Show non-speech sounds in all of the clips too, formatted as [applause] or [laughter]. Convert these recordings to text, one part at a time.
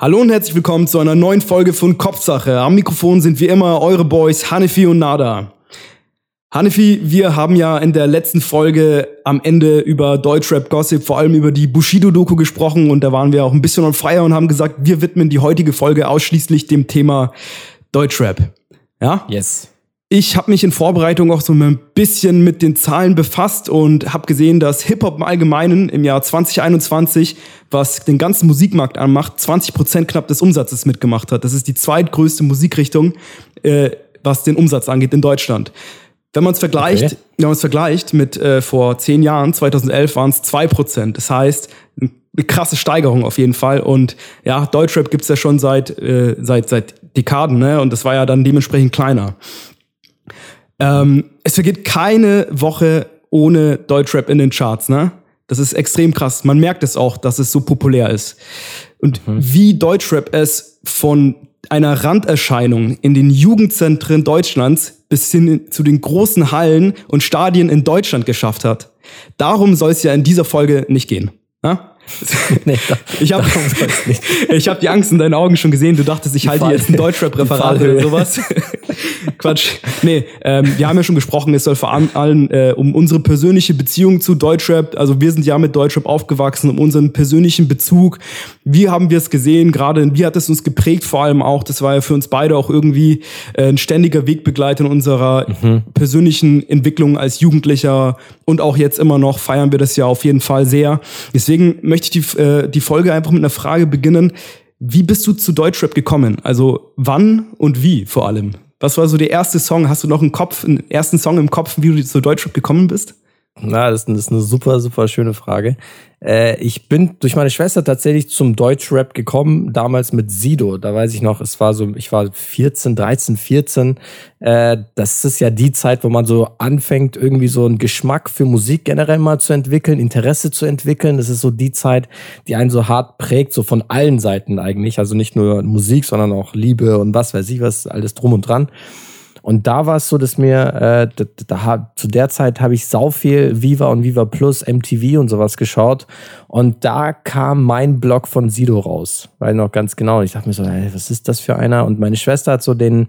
Hallo und herzlich willkommen zu einer neuen Folge von Kopfsache. Am Mikrofon sind wie immer eure Boys Hanefi und Nada. Hanefi, wir haben ja in der letzten Folge am Ende über Deutschrap-Gossip, vor allem über die Bushido-Doku gesprochen und da waren wir auch ein bisschen on fire und haben gesagt, wir widmen die heutige Folge ausschließlich dem Thema Deutschrap. Ja? Yes. Ich habe mich in Vorbereitung auch so ein bisschen mit den Zahlen befasst und habe gesehen, dass Hip-Hop im Allgemeinen im Jahr 2021, was den ganzen Musikmarkt anmacht, 20 Prozent knapp des Umsatzes mitgemacht hat. Das ist die zweitgrößte Musikrichtung, äh, was den Umsatz angeht in Deutschland. Wenn man es vergleicht, okay. wenn man es vergleicht mit äh, vor zehn Jahren, 2011 waren es zwei Prozent. Das heißt, eine krasse Steigerung auf jeden Fall. Und ja, Deutschrap gibt's ja schon seit äh, seit seit Dekaden, ne? Und das war ja dann dementsprechend kleiner. Ähm, es vergeht keine Woche ohne Deutschrap in den Charts, ne? Das ist extrem krass. Man merkt es auch, dass es so populär ist. Und mhm. wie Deutschrap es von einer Randerscheinung in den Jugendzentren Deutschlands bis hin zu den großen Hallen und Stadien in Deutschland geschafft hat. Darum soll es ja in dieser Folge nicht gehen. Ne? [laughs] nee, da, ich habe hab die Angst in deinen Augen schon gesehen. Du dachtest, ich halte jetzt ein Deutschrap-Referat oder sowas. [laughs] Quatsch. Nee, ähm, wir haben ja schon gesprochen, es soll vor allem äh, um unsere persönliche Beziehung zu Deutschrap, also wir sind ja mit Deutschrap aufgewachsen, um unseren persönlichen Bezug. Wie haben wir es gesehen? Gerade wie hat es uns geprägt vor allem auch? Das war ja für uns beide auch irgendwie äh, ein ständiger Wegbegleiter in unserer mhm. persönlichen Entwicklung als Jugendlicher und auch jetzt immer noch feiern wir das ja auf jeden Fall sehr. Deswegen möchte ich die, äh, die Folge einfach mit einer Frage beginnen. Wie bist du zu Deutschrap gekommen? Also wann und wie vor allem? Was war so der erste Song? Hast du noch einen Kopf, einen ersten Song im Kopf, wie du zu Deutschrap gekommen bist? Na, das ist eine super, super schöne Frage. Äh, ich bin durch meine Schwester tatsächlich zum Deutschrap gekommen, damals mit Sido. Da weiß ich noch, es war so, ich war 14, 13, 14. Äh, das ist ja die Zeit, wo man so anfängt, irgendwie so einen Geschmack für Musik generell mal zu entwickeln, Interesse zu entwickeln. Das ist so die Zeit, die einen so hart prägt, so von allen Seiten eigentlich. Also nicht nur Musik, sondern auch Liebe und was weiß ich was, alles drum und dran. Und da war es so, dass mir, äh, da, da, zu der Zeit habe ich sau viel Viva und Viva Plus, MTV und sowas geschaut. Und da kam mein Blog von Sido raus. Weil noch ganz genau. Ich dachte mir so, ey, was ist das für einer? Und meine Schwester hat so den,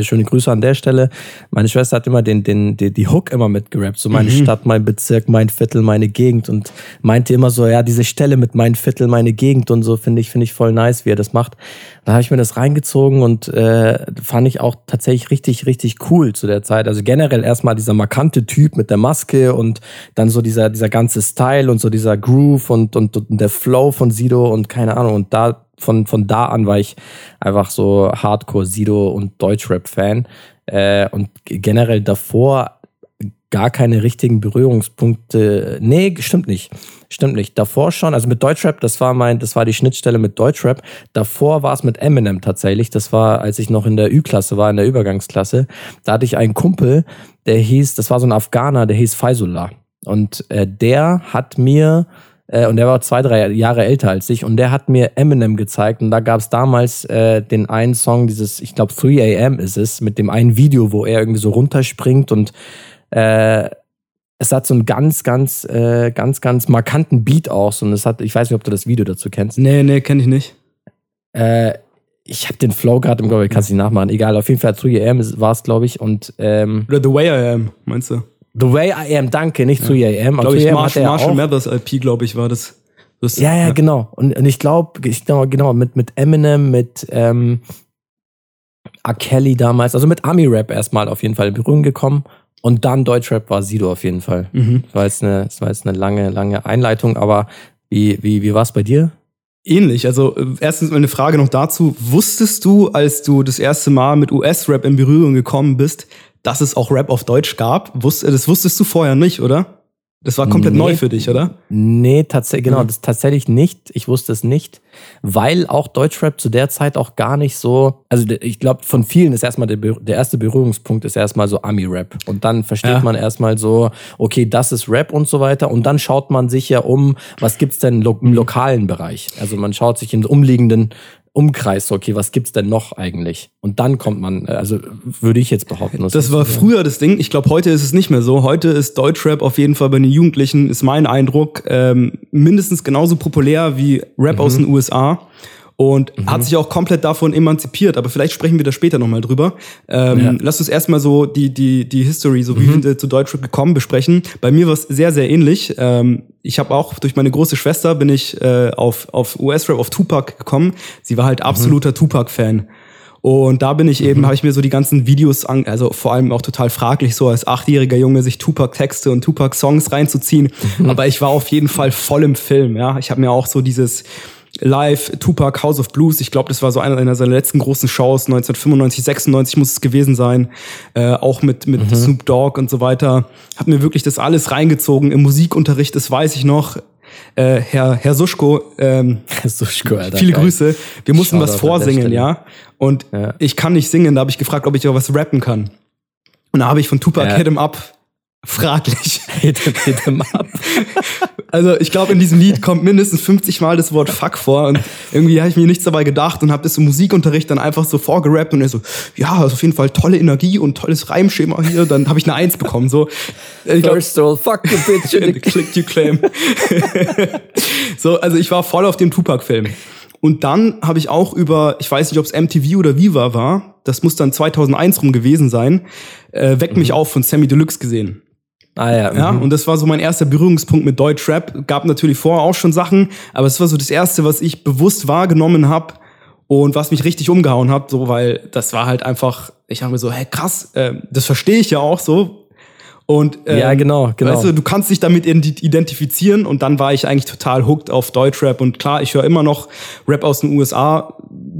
Schöne Grüße an der Stelle. Meine Schwester hat immer den, den, die, die Hook immer mitgerappt. So meine mhm. Stadt, mein Bezirk, mein Viertel, meine Gegend. Und meinte immer so, ja, diese Stelle mit mein Viertel, meine Gegend und so finde ich, finde ich voll nice, wie er das macht. Da habe ich mir das reingezogen und äh, fand ich auch tatsächlich richtig, richtig cool zu der Zeit. Also generell erstmal dieser markante Typ mit der Maske und dann so dieser, dieser ganze Style und so dieser Groove und, und, und der Flow von Sido und keine Ahnung. Und da von, von da an war ich einfach so Hardcore Sido und Deutschrap-Fan. Äh, und generell davor gar keine richtigen Berührungspunkte. Nee, stimmt nicht. Stimmt nicht. Davor schon, also mit Deutschrap, das war mein, das war die Schnittstelle mit Deutschrap. Davor war es mit Eminem tatsächlich. Das war, als ich noch in der Ü-Klasse war, in der Übergangsklasse. Da hatte ich einen Kumpel, der hieß, das war so ein Afghaner, der hieß Faisullah. Und äh, der hat mir äh, und der war zwei, drei Jahre älter als ich und der hat mir Eminem gezeigt und da gab es damals äh, den einen Song, dieses, ich glaube 3 AM ist es, mit dem einen Video, wo er irgendwie so runterspringt und äh, es hat so einen ganz, ganz, äh, ganz, ganz markanten Beat auch. Und es hat, ich weiß nicht, ob du das Video dazu kennst. Nee, nee, kenne ich nicht. Äh, ich habe den Flow gerade im Kopf, ich kann es nicht nachmachen. Egal, auf jeden Fall 3 AM war es, glaube ich. Und, ähm, Oder The Way I Am, meinst du? The Way I Am, danke, nicht ja. 3 AM. Glaube ich, Marshall, Marshall Mathers IP, glaube ich, war das. das ja, ja, ja, genau. Und, und ich glaube, ich glaube, genau, mit, mit Eminem, mit ähm, R. Kelly damals, also mit Ami-Rap erstmal auf jeden Fall in Berührung gekommen. Und dann Deutschrap war Sido auf jeden Fall. Mhm. Das war jetzt eine, das war jetzt eine lange, lange Einleitung, aber wie, wie, wie war es bei dir? Ähnlich. Also äh, erstens mal eine Frage noch dazu. Wusstest du, als du das erste Mal mit US-Rap in Berührung gekommen bist, dass es auch Rap auf Deutsch gab? Das wusstest du vorher nicht, oder? Das war komplett nee, neu für dich, oder? Nee, tatsächlich, genau, das tatsächlich nicht. Ich wusste es nicht, weil auch Deutschrap zu der Zeit auch gar nicht so, also ich glaube, von vielen ist erstmal der, der erste Berührungspunkt ist erstmal so Ami-Rap. Und dann versteht ja. man erstmal so, okay, das ist Rap und so weiter. Und dann schaut man sich ja um, was gibt's denn lo im lokalen Bereich? Also man schaut sich im umliegenden Umkreis, okay, was gibt's denn noch eigentlich? Und dann kommt man, äh, also würde ich jetzt behaupten. Das, das war früher das Ding. Ich glaube, heute ist es nicht mehr so. Heute ist Deutschrap auf jeden Fall bei den Jugendlichen, ist mein Eindruck, ähm, mindestens genauso populär wie Rap mhm. aus den USA und mhm. hat sich auch komplett davon emanzipiert. Aber vielleicht sprechen wir da später nochmal drüber. Ähm, ja. Lass uns erstmal so die, die, die History, so wie mhm. wir zu Deutschrap gekommen, besprechen. Bei mir war es sehr, sehr ähnlich. Ähm, ich habe auch durch meine große Schwester bin ich äh, auf, auf US-Rap, auf Tupac gekommen. Sie war halt mhm. absoluter mhm. Tupac-Fan. Und da bin ich eben, mhm. habe ich mir so die ganzen Videos an, also vor allem auch total fraglich, so als achtjähriger Junge sich Tupac-Texte und Tupac-Songs reinzuziehen. Mhm. Aber ich war auf jeden Fall voll im Film, ja. Ich habe mir auch so dieses live Tupac House of Blues. Ich glaube, das war so einer, einer seiner letzten großen Shows. 1995, 96 muss es gewesen sein. Äh, auch mit, mit mhm. Snoop Dogg und so weiter. Hab mir wirklich das alles reingezogen. Im Musikunterricht, das weiß ich noch. Äh, Herr, Herr Suschko, ähm, [laughs] Herr Suschko Alter, viele geil. Grüße. Wir mussten Shoutout was vorsingen, ja. Und ja. ich kann nicht singen. Da habe ich gefragt, ob ich auch was rappen kann. Und da habe ich von Tupac ja. Hit 'em Up fraglich. Hit him up. Also ich glaube, in diesem Lied kommt mindestens 50 Mal das Wort Fuck vor und irgendwie habe ich mir nichts dabei gedacht und habe das im Musikunterricht dann einfach so vorgerappt und er so, ja, ist auf jeden Fall tolle Energie und tolles Reimschema hier. Dann habe ich eine Eins bekommen. So, ich glaub, First all, fuck the bitch. Click you claim. so, also ich war voll auf dem Tupac-Film. Und dann habe ich auch über, ich weiß nicht, ob es MTV oder Viva war, das muss dann 2001 rum gewesen sein, äh, Weck mich mhm. auf von Sammy Deluxe gesehen. Ah ja. ja. Mhm. Und das war so mein erster Berührungspunkt mit Deutschrap. Gab natürlich vorher auch schon Sachen, aber es war so das erste, was ich bewusst wahrgenommen habe und was mich richtig umgehauen hat, so weil das war halt einfach, ich dachte mir so, hey krass, äh, das verstehe ich ja auch so. Und ähm, ja, genau, genau. Weißt du, du kannst dich damit identifizieren und dann war ich eigentlich total hooked auf Deutschrap und klar, ich höre immer noch Rap aus den USA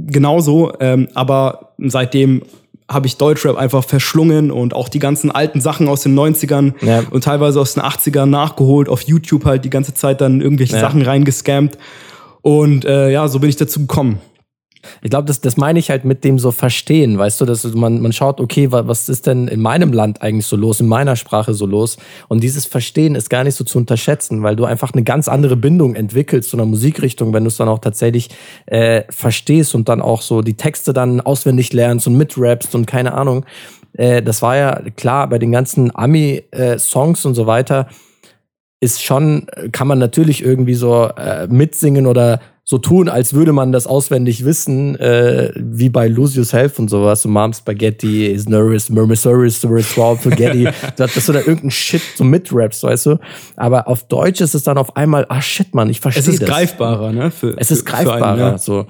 genauso, ähm, aber seitdem habe ich Deutschrap einfach verschlungen und auch die ganzen alten Sachen aus den 90ern ja. und teilweise aus den 80ern nachgeholt, auf YouTube halt die ganze Zeit dann irgendwelche ja. Sachen reingescammt. Und äh, ja, so bin ich dazu gekommen. Ich glaube, das, das meine ich halt mit dem so verstehen, weißt du, dass man, man schaut, okay, was ist denn in meinem Land eigentlich so los, in meiner Sprache so los? Und dieses Verstehen ist gar nicht so zu unterschätzen, weil du einfach eine ganz andere Bindung entwickelst zu einer Musikrichtung, wenn du es dann auch tatsächlich äh, verstehst und dann auch so die Texte dann auswendig lernst und mitrappst und keine Ahnung. Äh, das war ja klar bei den ganzen Ami-Songs äh, und so weiter ist schon, kann man natürlich irgendwie so äh, mitsingen oder so tun, als würde man das auswendig wissen, äh, wie bei Lucius Health und sowas, so Mom Spaghetti is nervous, Murmusaurus, Spaghetti, [laughs] dass du da irgendein Shit so mitrappst, weißt du? Aber auf Deutsch ist es dann auf einmal, ah shit, man, ich verstehe das. Es ist das. greifbarer, ne? Für, es ist greifbarer, einen, ja. so.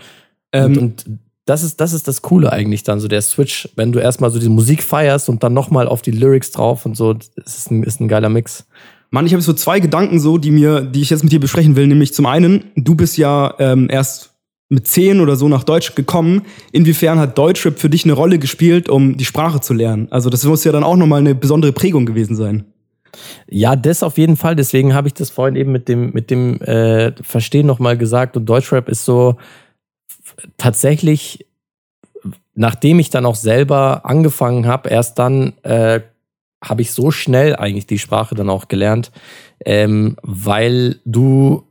Ähm, und, und das ist, das ist das Coole eigentlich dann, so der Switch, wenn du erstmal so die Musik feierst und dann nochmal auf die Lyrics drauf und so, das ist ein, ist ein geiler Mix. Mann, ich habe so zwei Gedanken so, die mir, die ich jetzt mit dir besprechen will. Nämlich zum einen, du bist ja ähm, erst mit zehn oder so nach Deutsch gekommen. Inwiefern hat Deutschrap für dich eine Rolle gespielt, um die Sprache zu lernen? Also das muss ja dann auch nochmal eine besondere Prägung gewesen sein. Ja, das auf jeden Fall. Deswegen habe ich das vorhin eben mit dem mit dem äh, Verstehen nochmal gesagt. Und Deutschrap ist so tatsächlich, nachdem ich dann auch selber angefangen habe, erst dann äh, habe ich so schnell eigentlich die Sprache dann auch gelernt, ähm, weil du,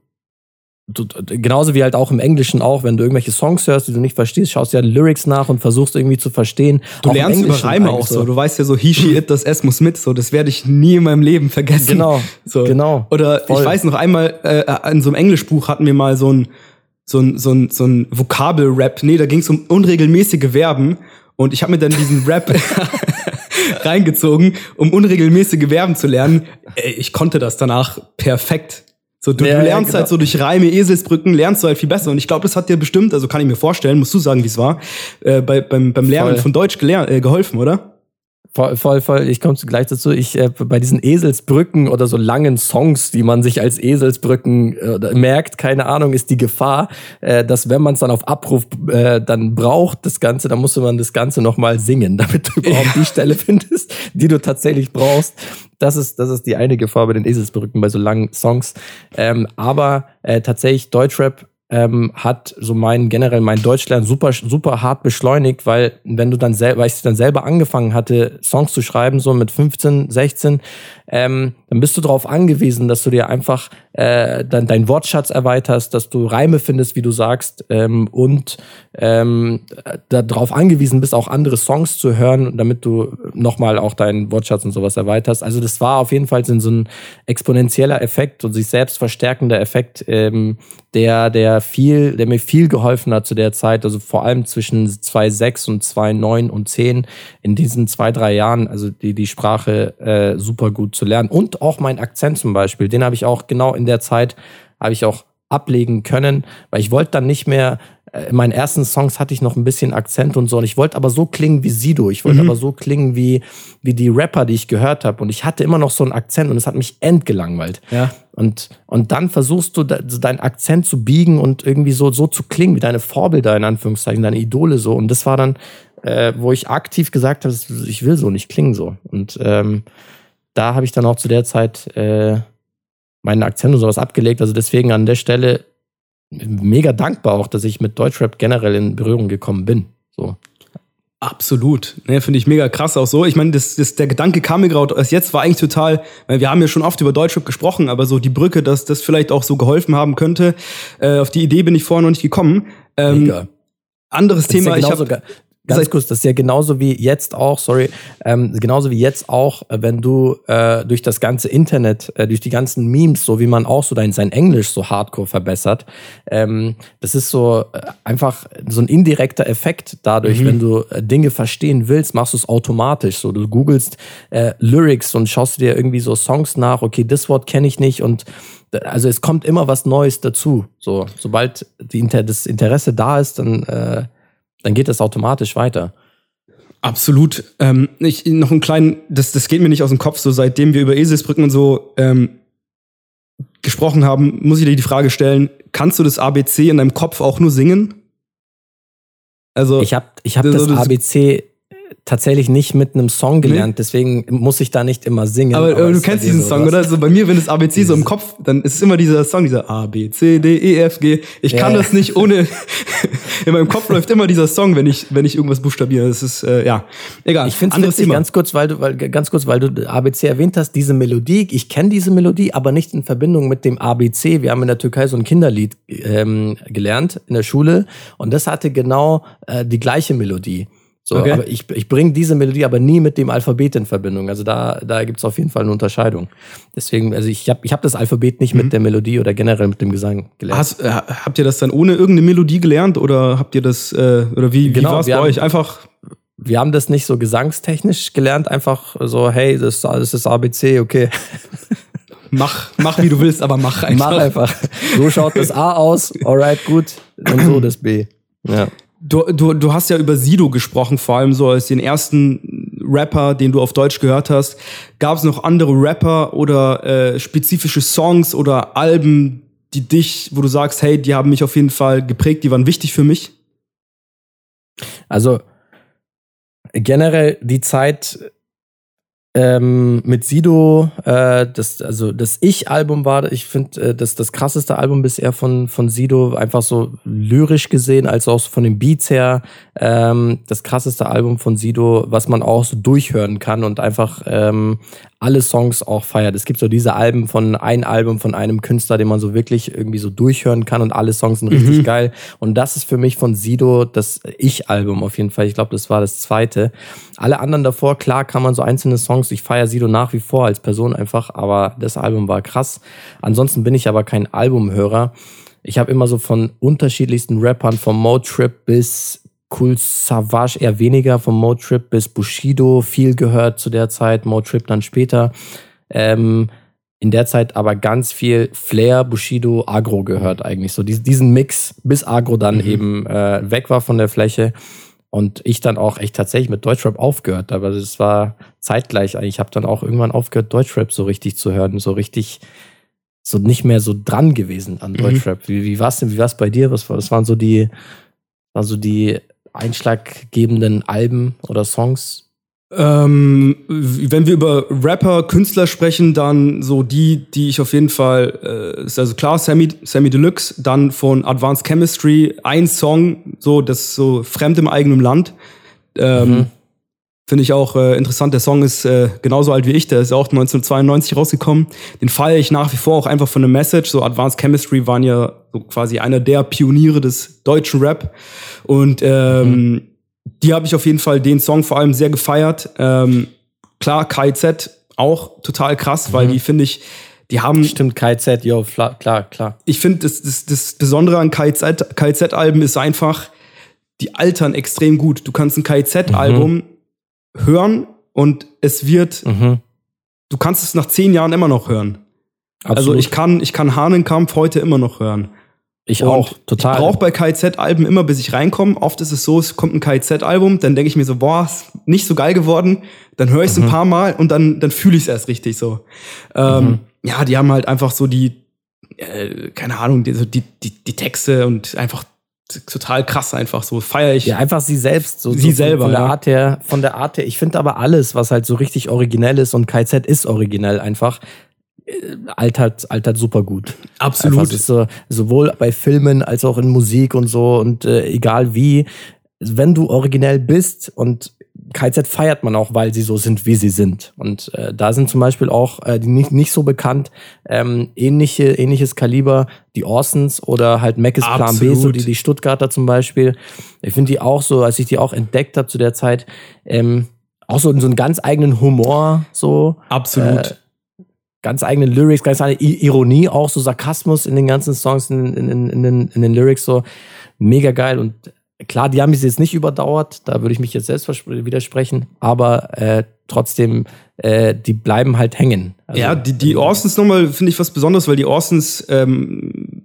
du, genauso wie halt auch im Englischen auch, wenn du irgendwelche Songs hörst, die du nicht verstehst, schaust ja Lyrics nach und versuchst irgendwie zu verstehen. Du lernst über Reime auch so. Du weißt ja so, he, she, it, das S muss mit. So, das werde ich nie in meinem Leben vergessen. Genau. [laughs] So. Genau. Oder voll. ich weiß noch einmal, äh, in so einem Englischbuch hatten wir mal so ein so ein, so ein, so ein Vokabel-Rap. Nee, da ging es um unregelmäßige Verben. Und ich habe mir dann diesen Rap [laughs] [laughs] reingezogen, um unregelmäßige Verben zu lernen. Ich konnte das danach perfekt. So, du, ja, du lernst genau. halt so durch Reime, Eselsbrücken, lernst du halt viel besser. Und ich glaube, das hat dir bestimmt, also kann ich mir vorstellen, musst du sagen, wie es war, äh, bei, beim, beim Lernen Voll. von Deutsch äh, geholfen, oder? Voll, voll, voll. Ich komme gleich dazu. Ich äh, bei diesen Eselsbrücken oder so langen Songs, die man sich als Eselsbrücken äh, merkt, keine Ahnung, ist die Gefahr, äh, dass wenn man es dann auf Abruf äh, dann braucht, das Ganze, dann musste man das Ganze nochmal singen, [laughs] damit du überhaupt ja. die Stelle findest, die du tatsächlich brauchst. Das ist, das ist die eine Gefahr bei den Eselsbrücken bei so langen Songs. Ähm, aber äh, tatsächlich Deutschrap ähm, hat so mein generell mein Deutschlernen super super hart beschleunigt, weil wenn du dann selber, weil ich dann selber angefangen hatte Songs zu schreiben so mit 15, 16, ähm, dann bist du darauf angewiesen, dass du dir einfach äh, dann deinen Wortschatz erweiterst, dass du Reime findest, wie du sagst, ähm, und ähm, darauf angewiesen bist, auch andere Songs zu hören, damit du nochmal auch deinen Wortschatz und sowas erweiterst. Also das war auf jeden Fall so ein exponentieller Effekt und sich selbst verstärkender Effekt, ähm, der, der viel, der mir viel geholfen hat zu der Zeit, also vor allem zwischen 2,6 und 2,9 und 10 in diesen zwei, drei Jahren, also die, die Sprache äh, super gut zu lernen. Und auch mein Akzent zum Beispiel, den habe ich auch genau in der Zeit, habe ich auch ablegen können, weil ich wollte dann nicht mehr, äh, in meinen ersten Songs hatte ich noch ein bisschen Akzent und so, und ich wollte aber so klingen wie Sido, ich wollte mhm. aber so klingen wie, wie die Rapper, die ich gehört habe, und ich hatte immer noch so einen Akzent und es hat mich endgelangweilt. Ja. Und, und dann versuchst du deinen Akzent zu biegen und irgendwie so, so zu klingen, wie deine Vorbilder, in Anführungszeichen, deine Idole so, und das war dann, äh, wo ich aktiv gesagt habe, ich will so nicht klingen so. Und ähm, da habe ich dann auch zu der Zeit äh, meinen Akzent und sowas abgelegt. Also deswegen an der Stelle mega dankbar auch, dass ich mit Deutschrap generell in Berührung gekommen bin. So. Absolut. Ne, Finde ich mega krass auch so. Ich meine, das, das, der Gedanke kam mir gerade erst jetzt, war eigentlich total, weil wir haben ja schon oft über Deutschrap gesprochen, aber so die Brücke, dass das vielleicht auch so geholfen haben könnte, äh, auf die Idee bin ich vorher noch nicht gekommen. Ähm, mega. Anderes Thema, ja ich habe Ganz kurz, das ist ja genauso wie jetzt auch, sorry, ähm, genauso wie jetzt auch, äh, wenn du äh, durch das ganze Internet, äh, durch die ganzen Memes, so wie man auch so dein sein Englisch so hardcore verbessert, ähm, das ist so äh, einfach so ein indirekter Effekt dadurch, mhm. wenn du äh, Dinge verstehen willst, machst du es automatisch. So, du googelst äh, Lyrics und schaust dir irgendwie so Songs nach, okay, das Wort kenne ich nicht und also es kommt immer was Neues dazu. So, sobald die Inter das Interesse da ist, dann äh, dann geht das automatisch weiter. Absolut. Ähm, ich, noch einen kleinen, das, das geht mir nicht aus dem Kopf, so seitdem wir über Eselsbrücken und so ähm, gesprochen haben, muss ich dir die Frage stellen, kannst du das ABC in deinem Kopf auch nur singen? Also ich habe ich hab das, das ABC tatsächlich nicht mit einem Song gelernt, nee? deswegen muss ich da nicht immer singen. Aber, aber du kennst diesen Song, oder? So bei mir, wenn das ABC so im Kopf, dann ist es immer dieser Song, dieser A, B, C, D, E, F, G. Ich ja. kann das nicht ohne, [laughs] [laughs] in meinem Kopf läuft immer dieser Song, wenn ich, wenn ich irgendwas buchstabiere. Das ist, äh, ja, egal. Ich finde es ganz kurz, weil du, weil, ganz kurz, weil du ABC erwähnt hast, diese Melodie, ich kenne diese Melodie, aber nicht in Verbindung mit dem ABC. Wir haben in der Türkei so ein Kinderlied ähm, gelernt in der Schule und das hatte genau äh, die gleiche Melodie. So, okay. aber ich, ich bringe diese Melodie aber nie mit dem Alphabet in Verbindung. Also da, da gibt es auf jeden Fall eine Unterscheidung. Deswegen, also ich habe ich hab das Alphabet nicht mhm. mit der Melodie oder generell mit dem Gesang gelernt. Hast, äh, habt ihr das dann ohne irgendeine Melodie gelernt oder habt ihr das, äh, oder wie, genau, wie war es bei haben, euch? Einfach. Wir haben das nicht so gesangstechnisch gelernt, einfach so, hey, das, das ist ABC, okay. [laughs] Mach, mach wie du willst, aber mach einfach. Mach einfach. So schaut das A aus, alright, gut. Und so das B. Ja. Du, du, du hast ja über Sido gesprochen, vor allem so als den ersten Rapper, den du auf Deutsch gehört hast. Gab es noch andere Rapper oder äh, spezifische Songs oder Alben, die dich, wo du sagst, hey, die haben mich auf jeden Fall geprägt, die waren wichtig für mich? Also generell die Zeit ähm, mit Sido, äh, das, also das Ich-Album war, ich finde, äh, das das krasseste Album bisher von, von Sido, einfach so lyrisch gesehen, als auch von den Beats her, ähm, das krasseste Album von Sido, was man auch so durchhören kann und einfach ähm, alle Songs auch feiert. Es gibt so diese Alben von ein Album von einem Künstler, den man so wirklich irgendwie so durchhören kann und alle Songs sind richtig mhm. geil. Und das ist für mich von Sido das Ich-Album auf jeden Fall. Ich glaube, das war das zweite. Alle anderen davor, klar, kann man so einzelne Songs. Ich feiere Sido nach wie vor als Person einfach, aber das Album war krass. Ansonsten bin ich aber kein Albumhörer. Ich habe immer so von unterschiedlichsten Rappern, vom Motrip bis Cool Savage eher weniger, vom Motrip bis Bushido viel gehört zu der Zeit, Motrip dann später. Ähm, in der Zeit aber ganz viel Flair, Bushido, Agro gehört eigentlich. So diesen Mix, bis Agro dann mhm. eben äh, weg war von der Fläche. Und ich dann auch echt tatsächlich mit Deutschrap aufgehört. Aber das war zeitgleich eigentlich. Ich habe dann auch irgendwann aufgehört, Deutschrap so richtig zu hören. So richtig, so nicht mehr so dran gewesen an mhm. Deutschrap. Mhm. Wie, wie war es denn? Wie war es bei dir? Was, was waren so die, waren so die einschlaggebenden Alben oder Songs? Ähm, wenn wir über Rapper, Künstler sprechen, dann so die, die ich auf jeden Fall, äh, ist also klar, Sammy, Sammy Deluxe, dann von Advanced Chemistry, ein Song, so, das ist so fremd im eigenen Land. Ähm, mhm. Finde ich auch äh, interessant. Der Song ist äh, genauso alt wie ich. Der ist auch 1992 rausgekommen. Den feiere ich nach wie vor auch einfach von der Message. So Advanced Chemistry waren ja so quasi einer der Pioniere des deutschen Rap. Und ähm, mhm. die habe ich auf jeden Fall den Song vor allem sehr gefeiert. Ähm, klar, KZ auch total krass, mhm. weil die finde ich, die haben. Stimmt, KZ, jo, klar, klar. Ich finde, das, das, das Besondere an KZ-Alben ist einfach, die altern extrem gut. Du kannst ein KZ-Album mhm hören und es wird, mhm. du kannst es nach zehn Jahren immer noch hören. Absolut. Also ich kann, ich kann Hahnenkampf heute immer noch hören. Ich und auch, total. Ich brauche bei KZ-Alben immer, bis ich reinkomme. Oft ist es so, es kommt ein KZ-Album, dann denke ich mir so, boah, ist nicht so geil geworden. Dann höre ich es mhm. ein paar Mal und dann, dann fühle ich es erst richtig so. Ähm, mhm. Ja, die haben halt einfach so die, äh, keine Ahnung, die, die, die, die Texte und einfach total krass einfach so feiere ich ja einfach sie selbst so sie so selber von der ja. Art her von der Art her ich finde aber alles was halt so richtig originell ist und KZ ist originell einfach äh, altert altert super gut absolut so, sowohl bei Filmen als auch in Musik und so und äh, egal wie wenn du originell bist und KZ feiert man auch, weil sie so sind, wie sie sind. Und äh, da sind zum Beispiel auch äh, die nicht, nicht so bekannt ähm, ähnliche ähnliches Kaliber, die Orsons oder halt Mackes Plan B, so die die Stuttgarter zum Beispiel. Ich finde die auch so, als ich die auch entdeckt habe zu der Zeit, ähm, auch so so einen ganz eigenen Humor so. Absolut. Äh, ganz eigene Lyrics, ganz eigene Ironie, auch so Sarkasmus in den ganzen Songs, in, in, in, in, den, in den Lyrics so mega geil und Klar, die haben es jetzt nicht überdauert, da würde ich mich jetzt selbst widersprechen, aber äh, trotzdem, äh, die bleiben halt hängen. Also, ja, die, die Orsons nochmal finde ich was Besonderes, weil die Orsons ähm,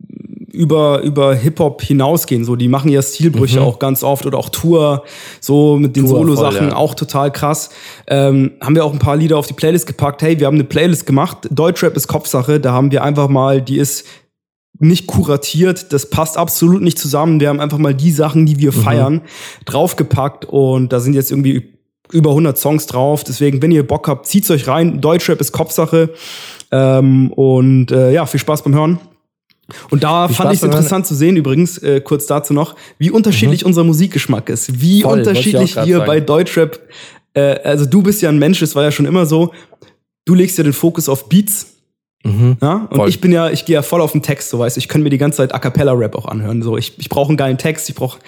über, über Hip-Hop hinausgehen. So, die machen ja Stilbrüche mhm. auch ganz oft oder auch Tour, so mit den Solo-Sachen, ja. auch total krass. Ähm, haben wir auch ein paar Lieder auf die Playlist gepackt. Hey, wir haben eine Playlist gemacht. Deutschrap ist Kopfsache. Da haben wir einfach mal, die ist nicht kuratiert, das passt absolut nicht zusammen. Wir haben einfach mal die Sachen, die wir mhm. feiern, draufgepackt und da sind jetzt irgendwie über 100 Songs drauf. Deswegen, wenn ihr Bock habt, zieht's euch rein. Deutschrap ist Kopfsache. Ähm, und äh, ja, viel Spaß beim Hören. Und da viel fand ich es interessant zu sehen, übrigens, äh, kurz dazu noch, wie unterschiedlich mhm. unser Musikgeschmack ist. Wie Voll, unterschiedlich wir sagen. bei Deutschrap, äh, also du bist ja ein Mensch, es war ja schon immer so, du legst ja den Fokus auf Beats Mhm, ja? Und voll. ich bin ja, ich gehe ja voll auf den Text, so weißt du, ich kann mir die ganze Zeit A cappella Rap auch anhören. So, ich, ich brauche einen geilen Text, ich brauche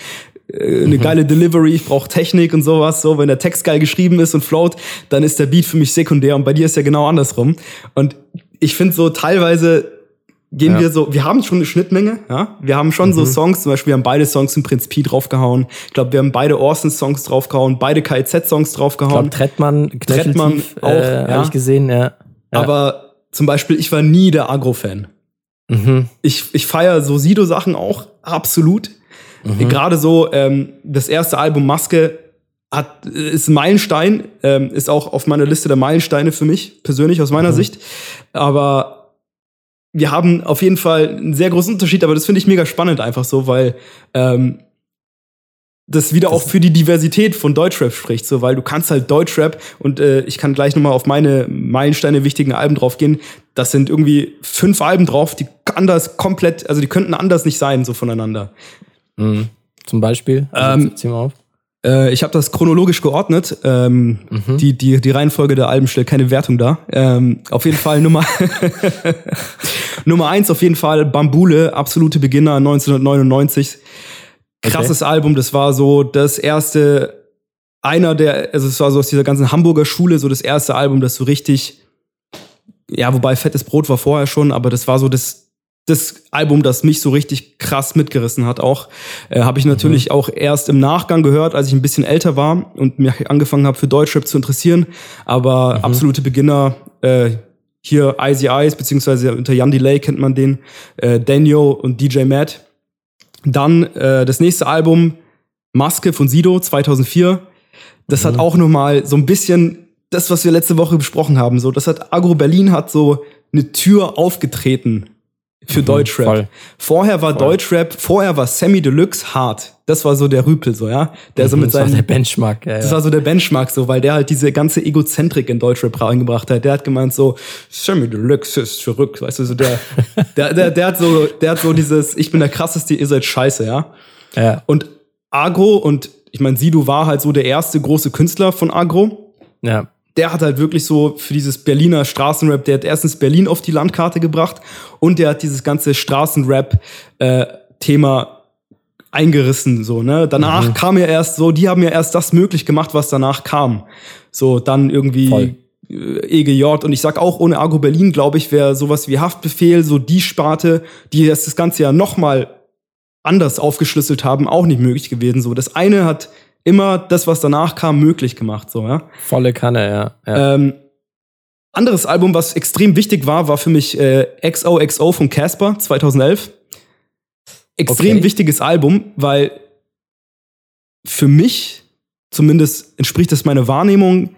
äh, eine mhm. geile Delivery, ich brauche Technik und sowas. So, wenn der Text geil geschrieben ist und float, dann ist der Beat für mich sekundär und bei dir ist ja genau andersrum. Und ich finde so teilweise gehen ja. wir so, wir haben schon eine Schnittmenge, ja. Wir haben schon mhm. so Songs, zum Beispiel, wir haben beide Songs im Prinz P draufgehauen. Ich glaube, wir haben beide Orson-Songs draufgehauen, beide KIZ-Songs draufgehauen. Ich glaube, Trettmann, Trettmann auch, äh, ja. habe ich gesehen, ja. ja. Aber zum Beispiel, ich war nie der Agro-Fan. Mhm. Ich, ich feiere so Sido-Sachen auch absolut. Mhm. Gerade so, ähm, das erste Album Maske hat, ist ein Meilenstein, ähm, ist auch auf meiner Liste der Meilensteine für mich, persönlich aus meiner mhm. Sicht. Aber wir haben auf jeden Fall einen sehr großen Unterschied, aber das finde ich mega spannend einfach so, weil ähm, das wieder das auch für die Diversität von Deutschrap spricht, so weil du kannst halt Deutschrap und äh, ich kann gleich nochmal auf meine Meilensteine wichtigen Alben draufgehen. Das sind irgendwie fünf Alben drauf, die anders komplett, also die könnten anders nicht sein so voneinander. Mhm. Zum Beispiel. Also, ähm, zieh mal auf. Äh, ich habe das chronologisch geordnet. Ähm, mhm. die, die, die Reihenfolge der Alben stellt keine Wertung dar. Ähm, auf jeden Fall Nummer, [laughs] Nummer eins auf jeden Fall Bambule, absolute Beginner 1999 krasses okay. Album. Das war so das erste, einer der, also es war so aus dieser ganzen Hamburger Schule so das erste Album, das so richtig, ja, wobei Fettes Brot war vorher schon, aber das war so das, das Album, das mich so richtig krass mitgerissen hat. Auch äh, habe ich natürlich mhm. auch erst im Nachgang gehört, als ich ein bisschen älter war und mir angefangen habe für Deutschrap zu interessieren. Aber mhm. absolute Beginner. Äh, hier Icy Eyes, beziehungsweise unter Jan Delay kennt man den, äh, Daniel und DJ Matt dann äh, das nächste Album, Maske von Sido 2004. Das mhm. hat auch nochmal so ein bisschen das, was wir letzte Woche besprochen haben. So, das hat Agro Berlin hat so eine Tür aufgetreten für mhm, Deutschrap. Voll. Vorher war voll. Deutschrap, vorher war Sammy Deluxe hart. Das war so der Rüpel, so, ja. Der so mit das seinen, war der Benchmark, ja, Das ja. war so der Benchmark, so, weil der halt diese ganze Egozentrik in Deutschrap reingebracht hat. Der hat gemeint so, Sammy Deluxe ist verrückt, weißt du, so der, [laughs] der, der, der hat so, der hat so dieses, ich bin der krasseste, ihr seid scheiße, ja. Ja. Und Agro und ich meine, Sido war halt so der erste große Künstler von Agro. Ja. Der hat halt wirklich so für dieses Berliner Straßenrap, der hat erstens Berlin auf die Landkarte gebracht und der hat dieses ganze Straßenrap-Thema äh, eingerissen, so, ne? Danach mhm. kam ja erst so, die haben ja erst das möglich gemacht, was danach kam. So, dann irgendwie Voll. EGJ und ich sag auch, ohne Argo Berlin, glaube ich, wäre sowas wie Haftbefehl, so die Sparte, die das, das Ganze ja nochmal anders aufgeschlüsselt haben, auch nicht möglich gewesen. So, das eine hat immer das, was danach kam, möglich gemacht, so, ja. Volle Kanne, ja. ja. Ähm, anderes Album, was extrem wichtig war, war für mich äh, XOXO von Casper 2011. Extrem okay. wichtiges Album, weil für mich, zumindest entspricht das meiner Wahrnehmung,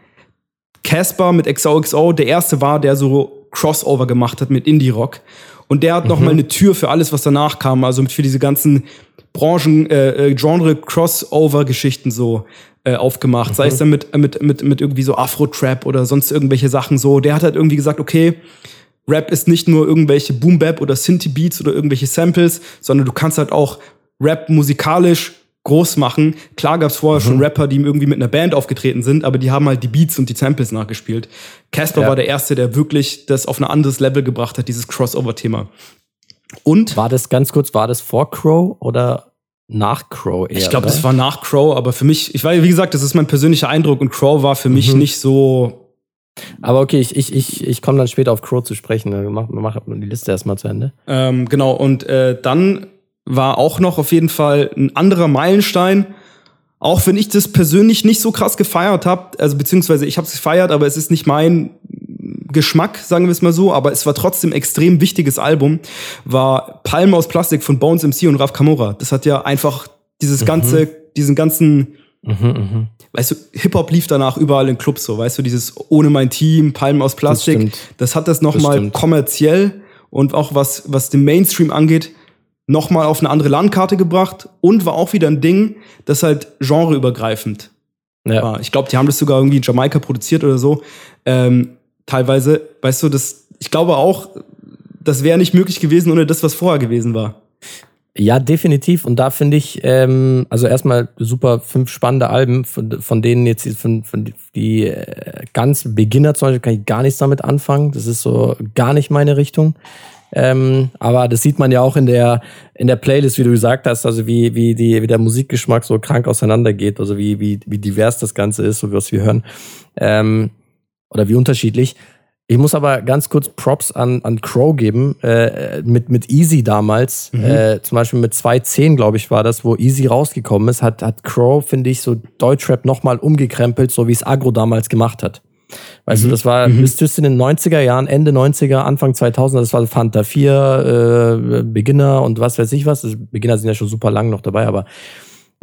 Casper mit XOXO der erste war, der so Crossover gemacht hat mit Indie-Rock. Und der hat mhm. nochmal eine Tür für alles, was danach kam, also für diese ganzen Branchen, äh, äh, Genre-Crossover-Geschichten so äh, aufgemacht. Mhm. Sei es dann mit, mit, mit, mit irgendwie so Afro-Trap oder sonst irgendwelche Sachen so. Der hat halt irgendwie gesagt, okay, Rap ist nicht nur irgendwelche Boom-Bap oder Synthie-Beats oder irgendwelche Samples, sondern du kannst halt auch Rap musikalisch groß machen. Klar gab es vorher mhm. schon Rapper, die irgendwie mit einer Band aufgetreten sind, aber die haben halt die Beats und die Samples nachgespielt. Casper ja. war der Erste, der wirklich das auf ein anderes Level gebracht hat, dieses Crossover-Thema. Und war das ganz kurz, war das vor Crow oder nach Crow eher? Ich glaube, das war nach Crow, aber für mich, ich weiß, wie gesagt, das ist mein persönlicher Eindruck und Crow war für mich mhm. nicht so. Aber okay, ich, ich, ich, ich komme dann später auf Crow zu sprechen. Mach, mach die Liste erstmal zu Ende. Ähm, genau, und äh, dann war auch noch auf jeden Fall ein anderer Meilenstein. Auch wenn ich das persönlich nicht so krass gefeiert habe, also beziehungsweise ich habe es gefeiert, aber es ist nicht mein Geschmack, sagen wir es mal so, aber es war trotzdem extrem wichtiges Album, war Palme aus Plastik von Bones MC und Raf Kamora. Das hat ja einfach dieses mhm. ganze, diesen ganzen, mhm, mh. weißt du, Hip-Hop lief danach überall in Clubs so, weißt du, dieses ohne mein Team, Palmen aus Plastik, das, das hat das nochmal kommerziell und auch was, was den Mainstream angeht, nochmal auf eine andere Landkarte gebracht und war auch wieder ein Ding, das halt genreübergreifend ja. war. Ich glaube, die haben das sogar irgendwie in Jamaika produziert oder so. Ähm, teilweise, weißt du, das, ich glaube auch, das wäre nicht möglich gewesen ohne das, was vorher gewesen war. Ja, definitiv. Und da finde ich, ähm, also erstmal super fünf spannende Alben, von, von denen jetzt von, von die äh, ganz Beginner zum Beispiel kann ich gar nichts damit anfangen. Das ist so gar nicht meine Richtung. Ähm, aber das sieht man ja auch in der, in der Playlist, wie du gesagt hast, also wie, wie, die, wie der Musikgeschmack so krank auseinandergeht, also wie, wie, wie divers das Ganze ist, so wie was wir hören. Ähm, oder wie unterschiedlich. Ich muss aber ganz kurz Props an, an Crow geben, äh, mit, mit Easy damals, mhm. äh, zum Beispiel mit 2.10, glaube ich, war das, wo Easy rausgekommen ist, hat, hat Crow, finde ich, so Deutschrap nochmal umgekrempelt, so wie es Agro damals gemacht hat. Weißt mhm. du, das war mhm. bis in den 90er Jahren, Ende 90er, Anfang 2000er, das war Fanta 4, äh, Beginner und was weiß ich was. Das Beginner sind ja schon super lang noch dabei, aber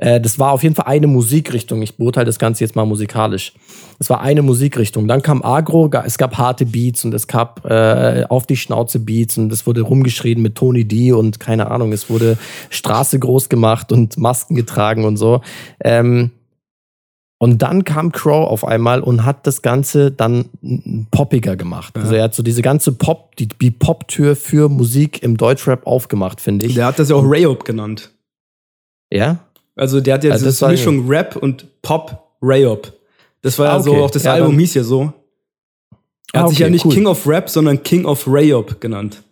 äh, das war auf jeden Fall eine Musikrichtung. Ich beurteile das Ganze jetzt mal musikalisch. Es war eine Musikrichtung. Dann kam Agro, es gab harte Beats und es gab äh, auf die Schnauze Beats und es wurde rumgeschrien mit Tony D und keine Ahnung, es wurde Straße groß gemacht und Masken getragen und so. Ähm, und dann kam Crow auf einmal und hat das Ganze dann poppiger gemacht. Ja. Also er hat so diese ganze Pop, die, die Pop-Tür für Musik im Deutschrap aufgemacht, finde ich. Der hat das ja auch Rayop genannt. Ja? Also der hat ja also diese Mischung Rap und Pop Rayop. Das war ah, ja so, auch das ja, Album hieß ja so. Er ah, hat okay, sich ja nicht cool. King of Rap, sondern King of Rayop genannt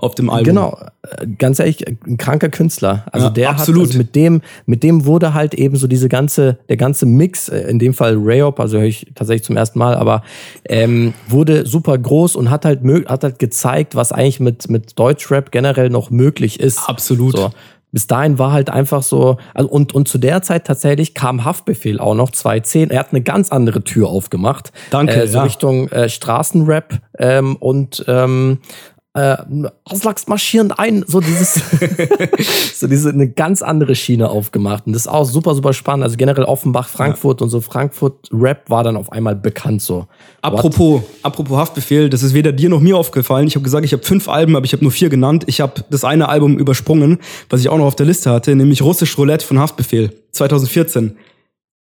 auf dem Album. Genau, äh, ganz ehrlich, ein kranker Künstler. Also ja, der absolut. hat also mit dem, mit dem wurde halt eben so diese ganze, der ganze Mix, äh, in dem Fall Rayop, also höre ich tatsächlich zum ersten Mal, aber ähm, wurde super groß und hat halt hat halt gezeigt, was eigentlich mit mit Deutschrap generell noch möglich ist. Absolut. So. Bis dahin war halt einfach so, also und, und zu der Zeit tatsächlich kam Haftbefehl auch noch 2010. Er hat eine ganz andere Tür aufgemacht. Danke. Äh, so ja. Richtung äh, Straßenrap ähm, und ähm, äh, Auslachs marschieren ein, so dieses, [laughs] [laughs] so diese eine ganz andere Schiene aufgemacht. Und das ist auch super, super spannend. Also generell Offenbach, Frankfurt ja. und so Frankfurt Rap war dann auf einmal bekannt so. Apropos, apropos Haftbefehl, das ist weder dir noch mir aufgefallen. Ich habe gesagt, ich habe fünf Alben, aber ich habe nur vier genannt. Ich habe das eine Album übersprungen, was ich auch noch auf der Liste hatte, nämlich Russisch Roulette von Haftbefehl 2014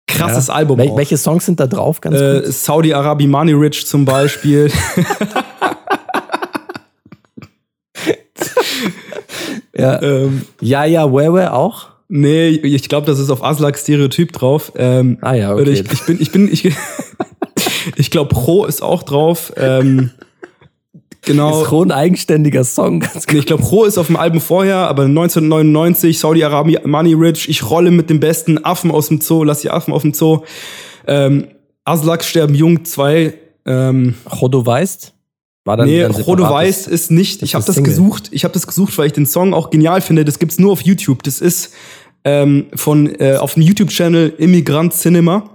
krasses ja. Album. Wel welche Songs sind da drauf? Ganz äh, Saudi Arabi Money Rich zum Beispiel. [laughs] [laughs] Ja, ähm, ja, ja, Where auch? Nee, ich glaube, das ist auf Aslak Stereotyp drauf. Ähm, Ah ja, okay. Ich, ich bin, ich bin, ich, [laughs] ich glaube, Pro ist auch drauf. Ähm, [laughs] genau. Ist Ron ein eigenständiger Song. Ganz Nee, ich glaube, Pro ist auf dem Album vorher, aber 1999, Saudi-Arabien, Money Rich, ich rolle mit dem besten Affen aus dem Zoo, lass die Affen auf dem Zoo. Ähm, Aslak sterben jung 2. Ähm, Chodo weißt? War dann nee, Rodo Weiß ist nicht. Ich habe das Single. gesucht. Ich habe das gesucht, weil ich den Song auch genial finde. Das gibt's nur auf YouTube. Das ist ähm, von äh, auf dem YouTube-Channel Immigrant Cinema.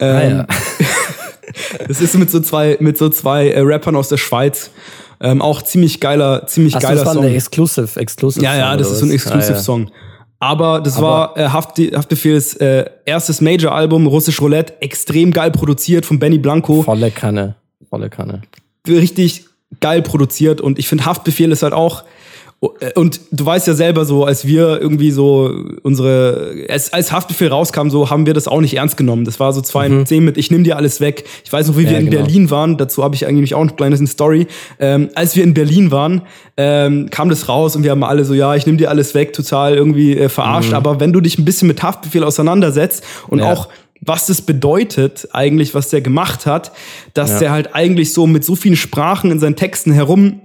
Ah, Ähm, ja. [laughs] Das ist mit so zwei mit so zwei äh, Rappern aus der Schweiz. Ähm, auch ziemlich geiler, ziemlich Ach geiler das war Song. eine Exclusive, Exclusive Ja, ja, Song, das ist so ein was? Exclusive-Song. Aber das Aber- war äh, Haft, Haftbefehls äh, erstes Major-Album, Russisch Roulette, extrem geil produziert von Benny Ah. Blanco. Volle Kanne. Volle Kanne. Richtig geil produziert und ich finde Haftbefehl ist halt auch und du weißt ja selber so, als wir irgendwie so unsere, als, als Haftbefehl rauskam, so haben wir das auch nicht ernst genommen. Das war so 2010 mit, ich nimm dir alles weg. Ich weiß noch, wie Ja, wir in genau. Berlin waren, dazu habe ich eigentlich auch eine kleine Story. Ähm, als wir in Berlin waren, ähm, kam das raus und wir haben alle so, ja, ich nimm dir alles weg, total irgendwie äh, verarscht. Aber wenn du dich ein bisschen mit Haftbefehl auseinandersetzt und Ja. auch was das bedeutet eigentlich, was der gemacht hat, dass Ja. der halt eigentlich so mit so vielen Sprachen in seinen Texten herum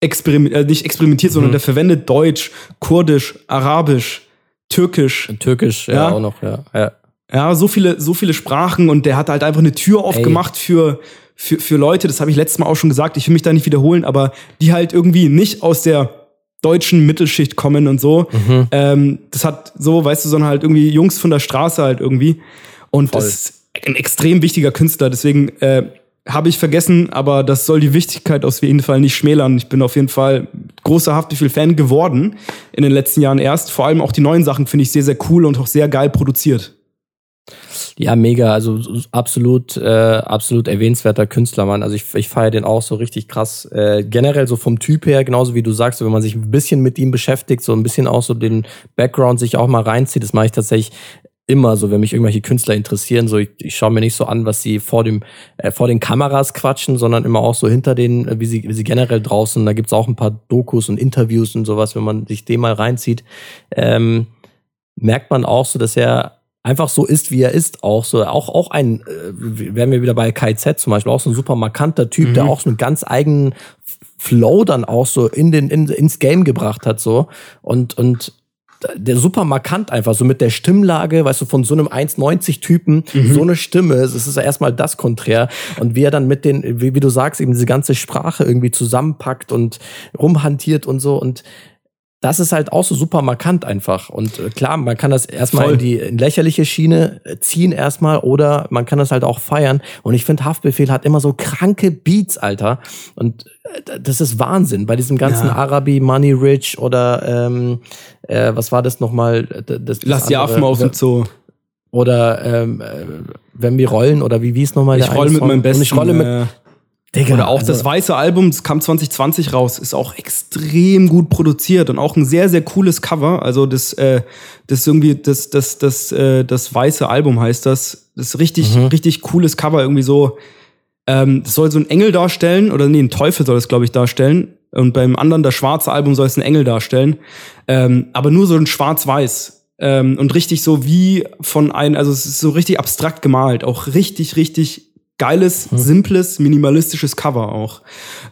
experiment, äh, nicht experimentiert, sondern der verwendet Deutsch, Kurdisch, Arabisch, Türkisch. Türkisch, ja, Ja. auch noch, ja. ja. Ja, so viele, so viele Sprachen und der hat halt einfach eine Tür aufgemacht für, für, für Leute, das habe ich letztes Mal auch schon gesagt, ich will mich da nicht wiederholen, aber die halt irgendwie nicht aus der deutschen Mittelschicht kommen und so. Mhm. Ähm, das hat so, weißt du, sondern halt irgendwie Jungs von der Straße halt irgendwie. Und Voll. das ist ein extrem wichtiger Künstler, deswegen äh, habe ich vergessen, aber das soll die Wichtigkeit auf jeden Fall nicht schmälern. Ich bin auf jeden Fall großer Haftbefehl-Fan geworden in den letzten Jahren erst. Vor allem auch die neuen Sachen finde ich sehr, sehr cool und auch sehr geil produziert. Ja, mega. Also absolut, äh, absolut erwähnenswerter Künstler, Mann. Also ich, ich feiere den auch so richtig krass. Äh, generell so vom Typ her, genauso wie du sagst, wenn man sich ein bisschen mit ihm beschäftigt, so ein bisschen auch so den Background sich auch mal reinzieht, das mache ich tatsächlich immer so, wenn mich irgendwelche Künstler interessieren. So, ich, ich schaue mir nicht so an, was sie vor dem äh, vor den Kameras quatschen, sondern immer auch so hinter den, äh, wie sie, wie sie generell draußen. Da gibt's auch ein paar Dokus und Interviews und sowas, wenn man sich den mal reinzieht. Ähm, merkt man auch so, dass er einfach so ist, wie er ist, auch so, auch, auch ein, äh, wären wir wieder bei KZ zum Beispiel, auch so ein super markanter Typ, der auch so einen ganz eigenen Flow dann auch so in den, in, ins Game gebracht hat, so. Und, und der super markant einfach, so mit der Stimmlage, weißt du, von so einem 1,90-Typen, so eine Stimme, es ist ja erstmal das Konträr. Und wie er dann mit den, wie, wie du sagst, eben diese ganze Sprache irgendwie zusammenpackt und rumhantiert und so. Und das ist halt auch so super markant einfach. Und äh, klar, man kann das erstmal Voll. in die in lächerliche Schiene äh, ziehen erstmal oder man kann das halt auch feiern. Und ich finde, Haftbefehl hat immer so kranke Beats, Alter. Und äh, das ist Wahnsinn. Bei diesem ganzen Ja. Arabi, Money Rich oder ähm, äh, was war das nochmal? Das, das Lass die? Affen aus dem Zoo. Oder ähm, äh, wenn wir rollen oder wie wie ist nochmal Ich roll mit meinem besten. Und ich rolle mit, Digga, Oder auch also- das weiße Album, das kam 2020 raus, ist auch extrem gut produziert und auch ein sehr, sehr cooles Cover. Also das, äh, das irgendwie, das, das, das, äh, das weiße Album heißt das. Das ist richtig, Mhm. richtig cooles Cover, irgendwie so. Ähm, das soll so ein Engel darstellen, oder nee, ein Teufel soll es, glaube ich, darstellen. Und beim anderen, das schwarze Album, soll es einen Engel darstellen. Ähm, aber nur so ein schwarz-weiß. Ähm, und richtig so wie von einem, also es ist so richtig abstrakt gemalt. Auch richtig, richtig geiles, Hm. simples, minimalistisches Cover auch.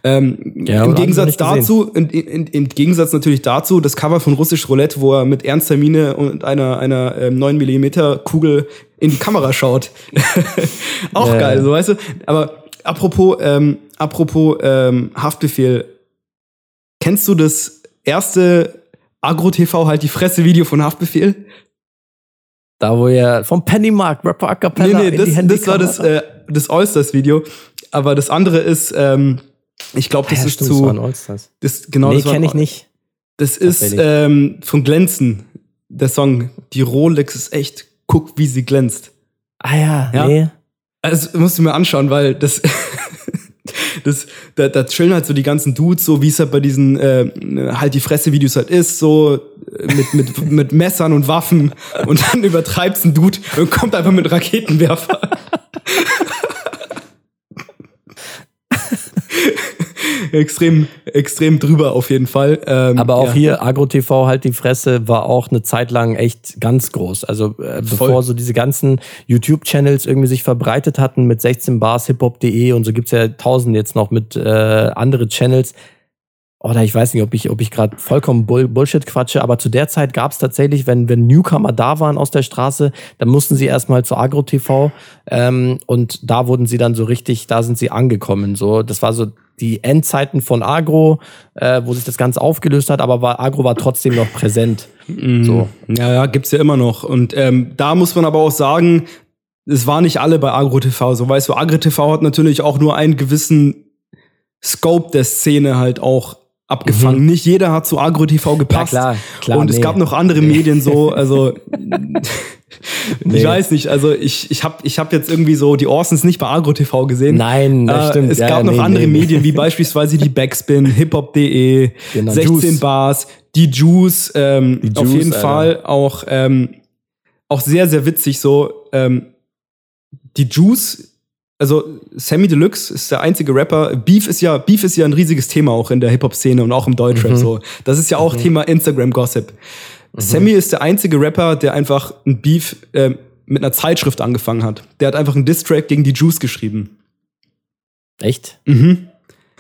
Ähm, Ja, Im Gegensatz dazu, in, in, im Gegensatz natürlich dazu, das Cover von Russisch Roulette, wo er mit ernster Miene und einer, einer ähm, 9 mm Kugel in die Kamera schaut. [laughs] auch Ja. geil, so weißt du. Aber apropos, ähm, apropos ähm, Haftbefehl, kennst du das erste Agro-TV halt die Fresse-Video von Haftbefehl? da wo er vom Pennymark Rapper A Nee, Cappella nee, in das, die das war das, äh, das Allstars-Video. Aber das andere ist, ähm, ich glaube, das Ja, ist stimmt, das zu. war ein Allstars. Das, genau, nee, das war- kenne ich nicht. Das ist ähm, von Glänzen, der Song. Die Rolex ist echt, guck, wie sie glänzt. Ah ja, Ja. nee. Also musst du mir anschauen, weil das, [laughs] das da, da chillen halt so die ganzen Dudes, so wie es halt bei diesen äh, halt die Fresse-Videos halt ist, so mit, mit, mit Messern und Waffen und dann übertreibt's ein Dude und kommt einfach mit Raketenwerfer. extrem, extrem drüber auf jeden Fall. Ähm, Aber auch ja. hier, AgroTV halt die Fresse, war auch eine Zeit lang echt ganz groß. Also äh, bevor so diese ganzen YouTube-Channels irgendwie sich verbreitet hatten mit 16 Bars, hiphop.de und so gibt's ja tausend jetzt noch mit äh, andere Channels oder ich weiß nicht, ob ich, ob ich gerade vollkommen Bull Bullshit quatsche, aber zu der Zeit gab es tatsächlich, wenn, wenn Newcomer da waren aus der Straße, dann mussten sie erstmal zu Agro-TV ähm, und da wurden sie dann so richtig, da sind sie angekommen. So, das war so die Endzeiten von Agro, äh, wo sich das Ganze aufgelöst hat, aber war, Agro war trotzdem noch präsent. Mm, so. Ja, ja, gibt's ja immer noch. Und ähm, da muss man aber auch sagen, es war nicht alle bei Agro TV. So weißt du, Agro TV hat natürlich auch nur einen gewissen Scope der Szene halt auch abgefangen. Mhm. Nicht jeder hat zu Agro TV gepasst. Ja, klar, klar, und nee. es gab noch andere Medien so, also [laughs] nee. ich weiß nicht, also ich, ich habe ich hab jetzt irgendwie so die Orsons nicht bei Agro TV gesehen. Nein, das äh, stimmt. Es ja, gab nee, noch andere Medien, wie beispielsweise die Backspin, [laughs] hiphop.de, genau, 16 Juice. Bars, die Juice, ähm, die Juice, auf jeden Alter. Fall auch, ähm, auch sehr, sehr witzig so. Ähm, die Juice also Sammy Deluxe ist der einzige Rapper. Beef ist ja, Beef ist ja ein riesiges Thema auch in der Hip-Hop-Szene und auch im Deutschrap mhm. so. Das ist ja auch mhm. Thema Instagram-Gossip. Mhm. Sammy ist der einzige Rapper, der einfach ein Beef äh, mit einer Zeitschrift angefangen hat. Der hat einfach einen Diss-Track gegen die Juice geschrieben. Echt? Mhm.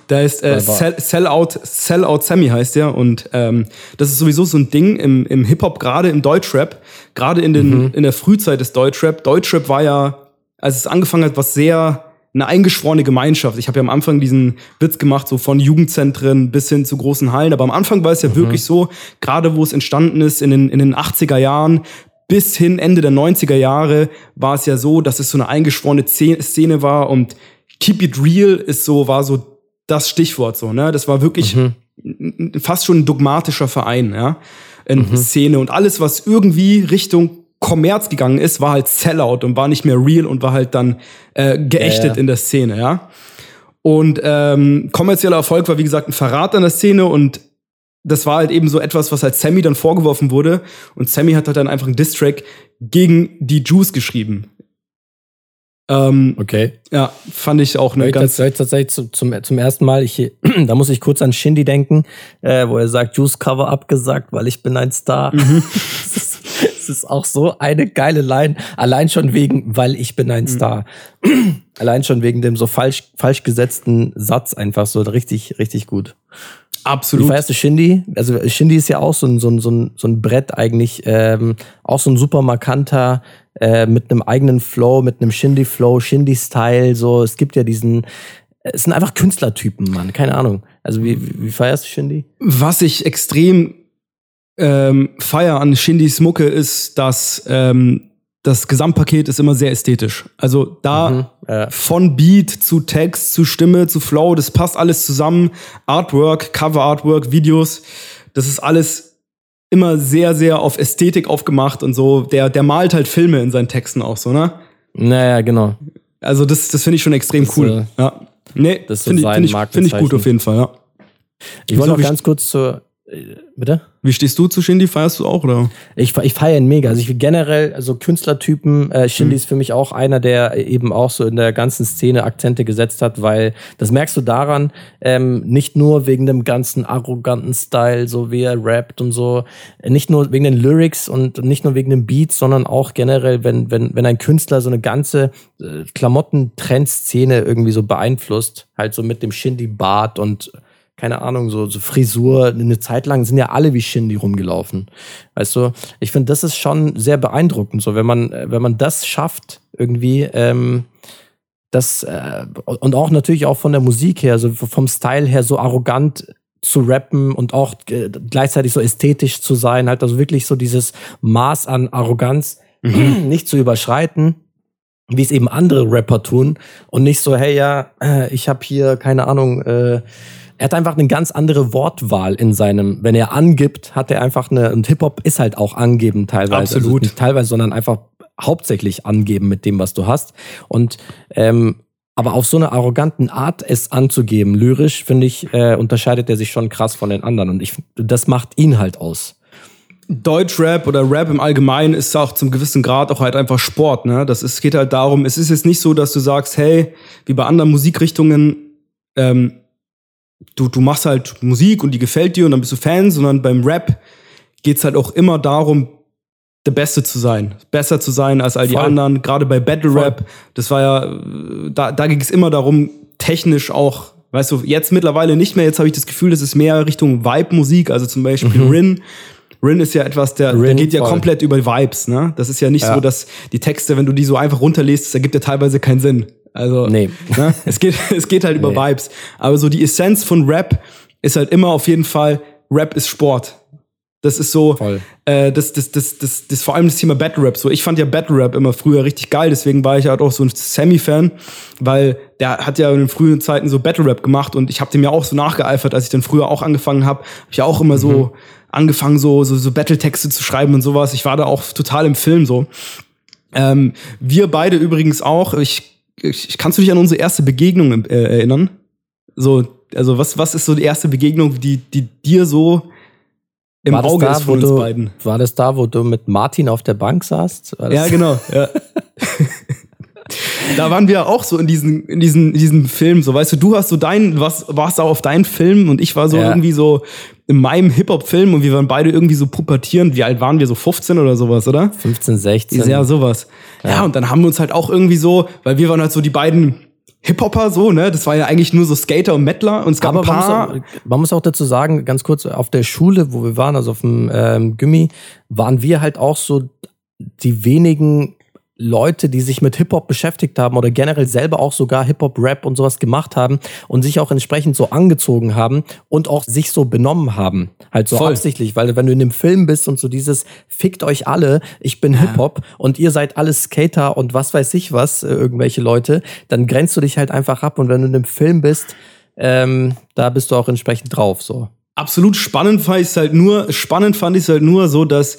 Da ist äh, Sell, Sell, Out, Sell Out Sammy heißt der und ähm, das ist sowieso so ein Ding im, im Hip-Hop, gerade im Deutschrap, gerade in, den, mhm. in der Frühzeit des Deutschrap. Deutschrap war ja als es angefangen hat, was sehr eine eingeschworene Gemeinschaft. Ich habe ja am Anfang diesen Witz gemacht, so von Jugendzentren bis hin zu großen Hallen. Aber am Anfang war es ja mhm. wirklich so, gerade wo es entstanden ist in den, in den 80er Jahren, bis hin Ende der 90er Jahre war es ja so, dass es so eine eingeschworene Szene war und Keep It Real ist so, war so das Stichwort so, ne? Das war wirklich mhm. fast schon ein dogmatischer Verein, ja? In mhm. Szene und alles, was irgendwie Richtung Kommerz gegangen ist, war halt Sellout und war nicht mehr real und war halt dann äh, geächtet ja, ja. in der Szene, ja. Und ähm, kommerzieller Erfolg war, wie gesagt, ein Verrat an der Szene und das war halt eben so etwas, was halt Sammy dann vorgeworfen wurde. Und Sammy hat halt dann einfach einen Distrack gegen die Juice geschrieben. Ähm, okay. Ja, fand ich auch eine ich ganz. Das, tatsächlich zum, zum, zum ersten Mal, ich, [clears throat] da muss ich kurz an Shindy denken, äh, wo er sagt, Juice Cover abgesagt, weil ich bin ein Star. Mhm. [laughs] ist auch so eine geile Line. Allein schon wegen, weil ich bin ein mhm. Star. [clears throat] Allein schon wegen dem so falsch, falsch gesetzten Satz einfach so richtig, richtig gut. Absolut. Feierst du Shindy? Also Shindy ist ja auch so ein, so ein, so ein, so ein Brett eigentlich, ähm, auch so ein super markanter, äh, mit einem eigenen Flow, mit einem Shindy-Flow, Shindy-Style, so. Es gibt ja diesen, es sind einfach Künstlertypen, Mann, keine Ahnung. Also wie, wie feierst du Shindy? Was ich extrem ähm, Feier an Shindys Mucke ist, dass ähm, das Gesamtpaket ist immer sehr ästhetisch. Also da mhm, ja. von Beat zu Text zu Stimme zu Flow, das passt alles zusammen. Artwork, Cover Artwork, Videos, das ist alles immer sehr, sehr auf Ästhetik aufgemacht und so. Der, der malt halt Filme in seinen Texten auch so, ne? Naja, genau. Also das, das finde ich schon extrem das, cool. Äh, ja. Nee, das finde ich, find ich, find ich gut auf jeden Fall, ja. Ich wollte noch ganz kurz zur, äh, bitte? Wie stehst du zu Shindy? Feierst du auch, oder? Ich, ich feiere ihn mega. Also ich generell, also Künstlertypen, äh, Shindy mhm. ist für mich auch einer, der eben auch so in der ganzen Szene Akzente gesetzt hat, weil das merkst du daran, ähm, nicht nur wegen dem ganzen arroganten Style, so wie er rappt und so, nicht nur wegen den Lyrics und nicht nur wegen den Beats, sondern auch generell, wenn, wenn, wenn ein Künstler so eine ganze äh, Klamottentrendszene irgendwie so beeinflusst, halt so mit dem Shindy-Bart und keine Ahnung, so, so Frisur. Eine Zeit lang sind ja alle wie Shindy rumgelaufen. Weißt du, ich finde, das ist schon sehr beeindruckend, so wenn man, wenn man das schafft, irgendwie, ähm, das, äh, und auch natürlich auch von der Musik her, so vom Style her so arrogant zu rappen und auch äh, gleichzeitig so ästhetisch zu sein, halt also wirklich so dieses Maß an Arroganz mhm. [clears throat] nicht zu überschreiten wie es eben andere Rapper tun und nicht so, hey ja, äh, ich habe hier keine Ahnung, äh, er hat einfach eine ganz andere Wortwahl in seinem, wenn er angibt, hat er einfach eine, und Hip-Hop ist halt auch angeben teilweise. Also Absolut. Also nicht teilweise, sondern einfach hauptsächlich angeben mit dem, was du hast. Und ähm, aber auf so eine arroganten Art es anzugeben, lyrisch, finde ich, äh, unterscheidet er sich schon krass von den anderen. Und ich, das macht ihn halt aus. Deutschrap oder Rap im Allgemeinen ist auch zum gewissen Grad auch halt einfach Sport, ne? Das ist, geht halt darum, es ist jetzt nicht so, dass du sagst, hey, wie bei anderen Musikrichtungen, ähm, du, du machst halt Musik und die gefällt dir und dann bist du Fan, sondern beim Rap geht's halt auch immer darum, der Beste zu sein, besser zu sein als all die Voll. anderen. Gerade bei Battle Rap, das war ja, da, da ging es immer darum, technisch auch, weißt du, jetzt mittlerweile nicht mehr. Jetzt habe ich das Gefühl, das ist mehr Richtung Vibe-Musik, also zum Beispiel Rin. Rin ist ja etwas, der, der Mhm. Geht ja voll. komplett über Vibes, ne? Das ist ja nicht Ja. so, dass die Texte, wenn du die so einfach runterliest, das ergibt ja teilweise keinen Sinn. Also, Nee. ne? es geht, [laughs] es geht halt über Nee. Vibes. Aber so die Essenz von Rap ist halt immer auf jeden Fall, Rap ist Sport. Das ist so, Voll. äh, das, das, das, das, das, vor allem das Thema Battle Rap. So, ich fand ja Battle Rap immer früher richtig geil, deswegen war ich halt auch so ein Sammy-Fan, weil der hat ja in den frühen Zeiten so Battle Rap gemacht und ich habe dem ja auch so nachgeeifert, als ich dann früher auch angefangen habe. Habe ich ja auch immer so angefangen, so, so, so Battle-Texte zu schreiben und sowas. Ich war da auch total im Film so. Ähm, wir beide übrigens auch. Ich, ich, kannst du dich an unsere erste Begegnung äh, erinnern? So, also was, was ist so die erste Begegnung, die, die dir so im War Auge da, ist von uns du, beiden? War das da, wo du mit Martin auf der Bank saßt? Ja, genau. Ja. [laughs] da waren wir auch so in diesen, in diesen, in diesen Film. So, weißt du, du hast so dein, was warst auch auf deinen Film und ich war so Ja. irgendwie so in meinem Hip-Hop-Film und wir waren beide irgendwie so pubertierend. Wie alt waren wir? So 15 oder sowas, oder? 15, 16. Ja, sowas. Ja. und dann haben wir uns halt auch irgendwie so, weil wir waren halt so die beiden Hip-Hopper so, ne? Das war ja eigentlich nur so Skater und Mettler und es gab Aber ein man muss, paar. auch, man muss auch dazu sagen, ganz kurz, auf der Schule, wo wir waren, also auf dem ähm, Gimmi, waren wir halt auch so die wenigen Leute, die sich mit Hip-Hop beschäftigt haben oder generell selber auch sogar Hip-Hop-Rap und sowas gemacht haben und sich auch entsprechend so angezogen haben und auch sich so benommen haben. Halt so Voll. absichtlich, weil wenn du in dem Film bist und so dieses fickt euch alle, ich bin Hip-Hop und ihr seid alle Skater und was weiß ich was, äh, irgendwelche Leute, dann grenzt du dich halt einfach ab und wenn du in dem Film bist, ähm, da bist du auch entsprechend drauf, so. absolut spannend fand ich es halt nur, spannend fand ich es halt nur so, dass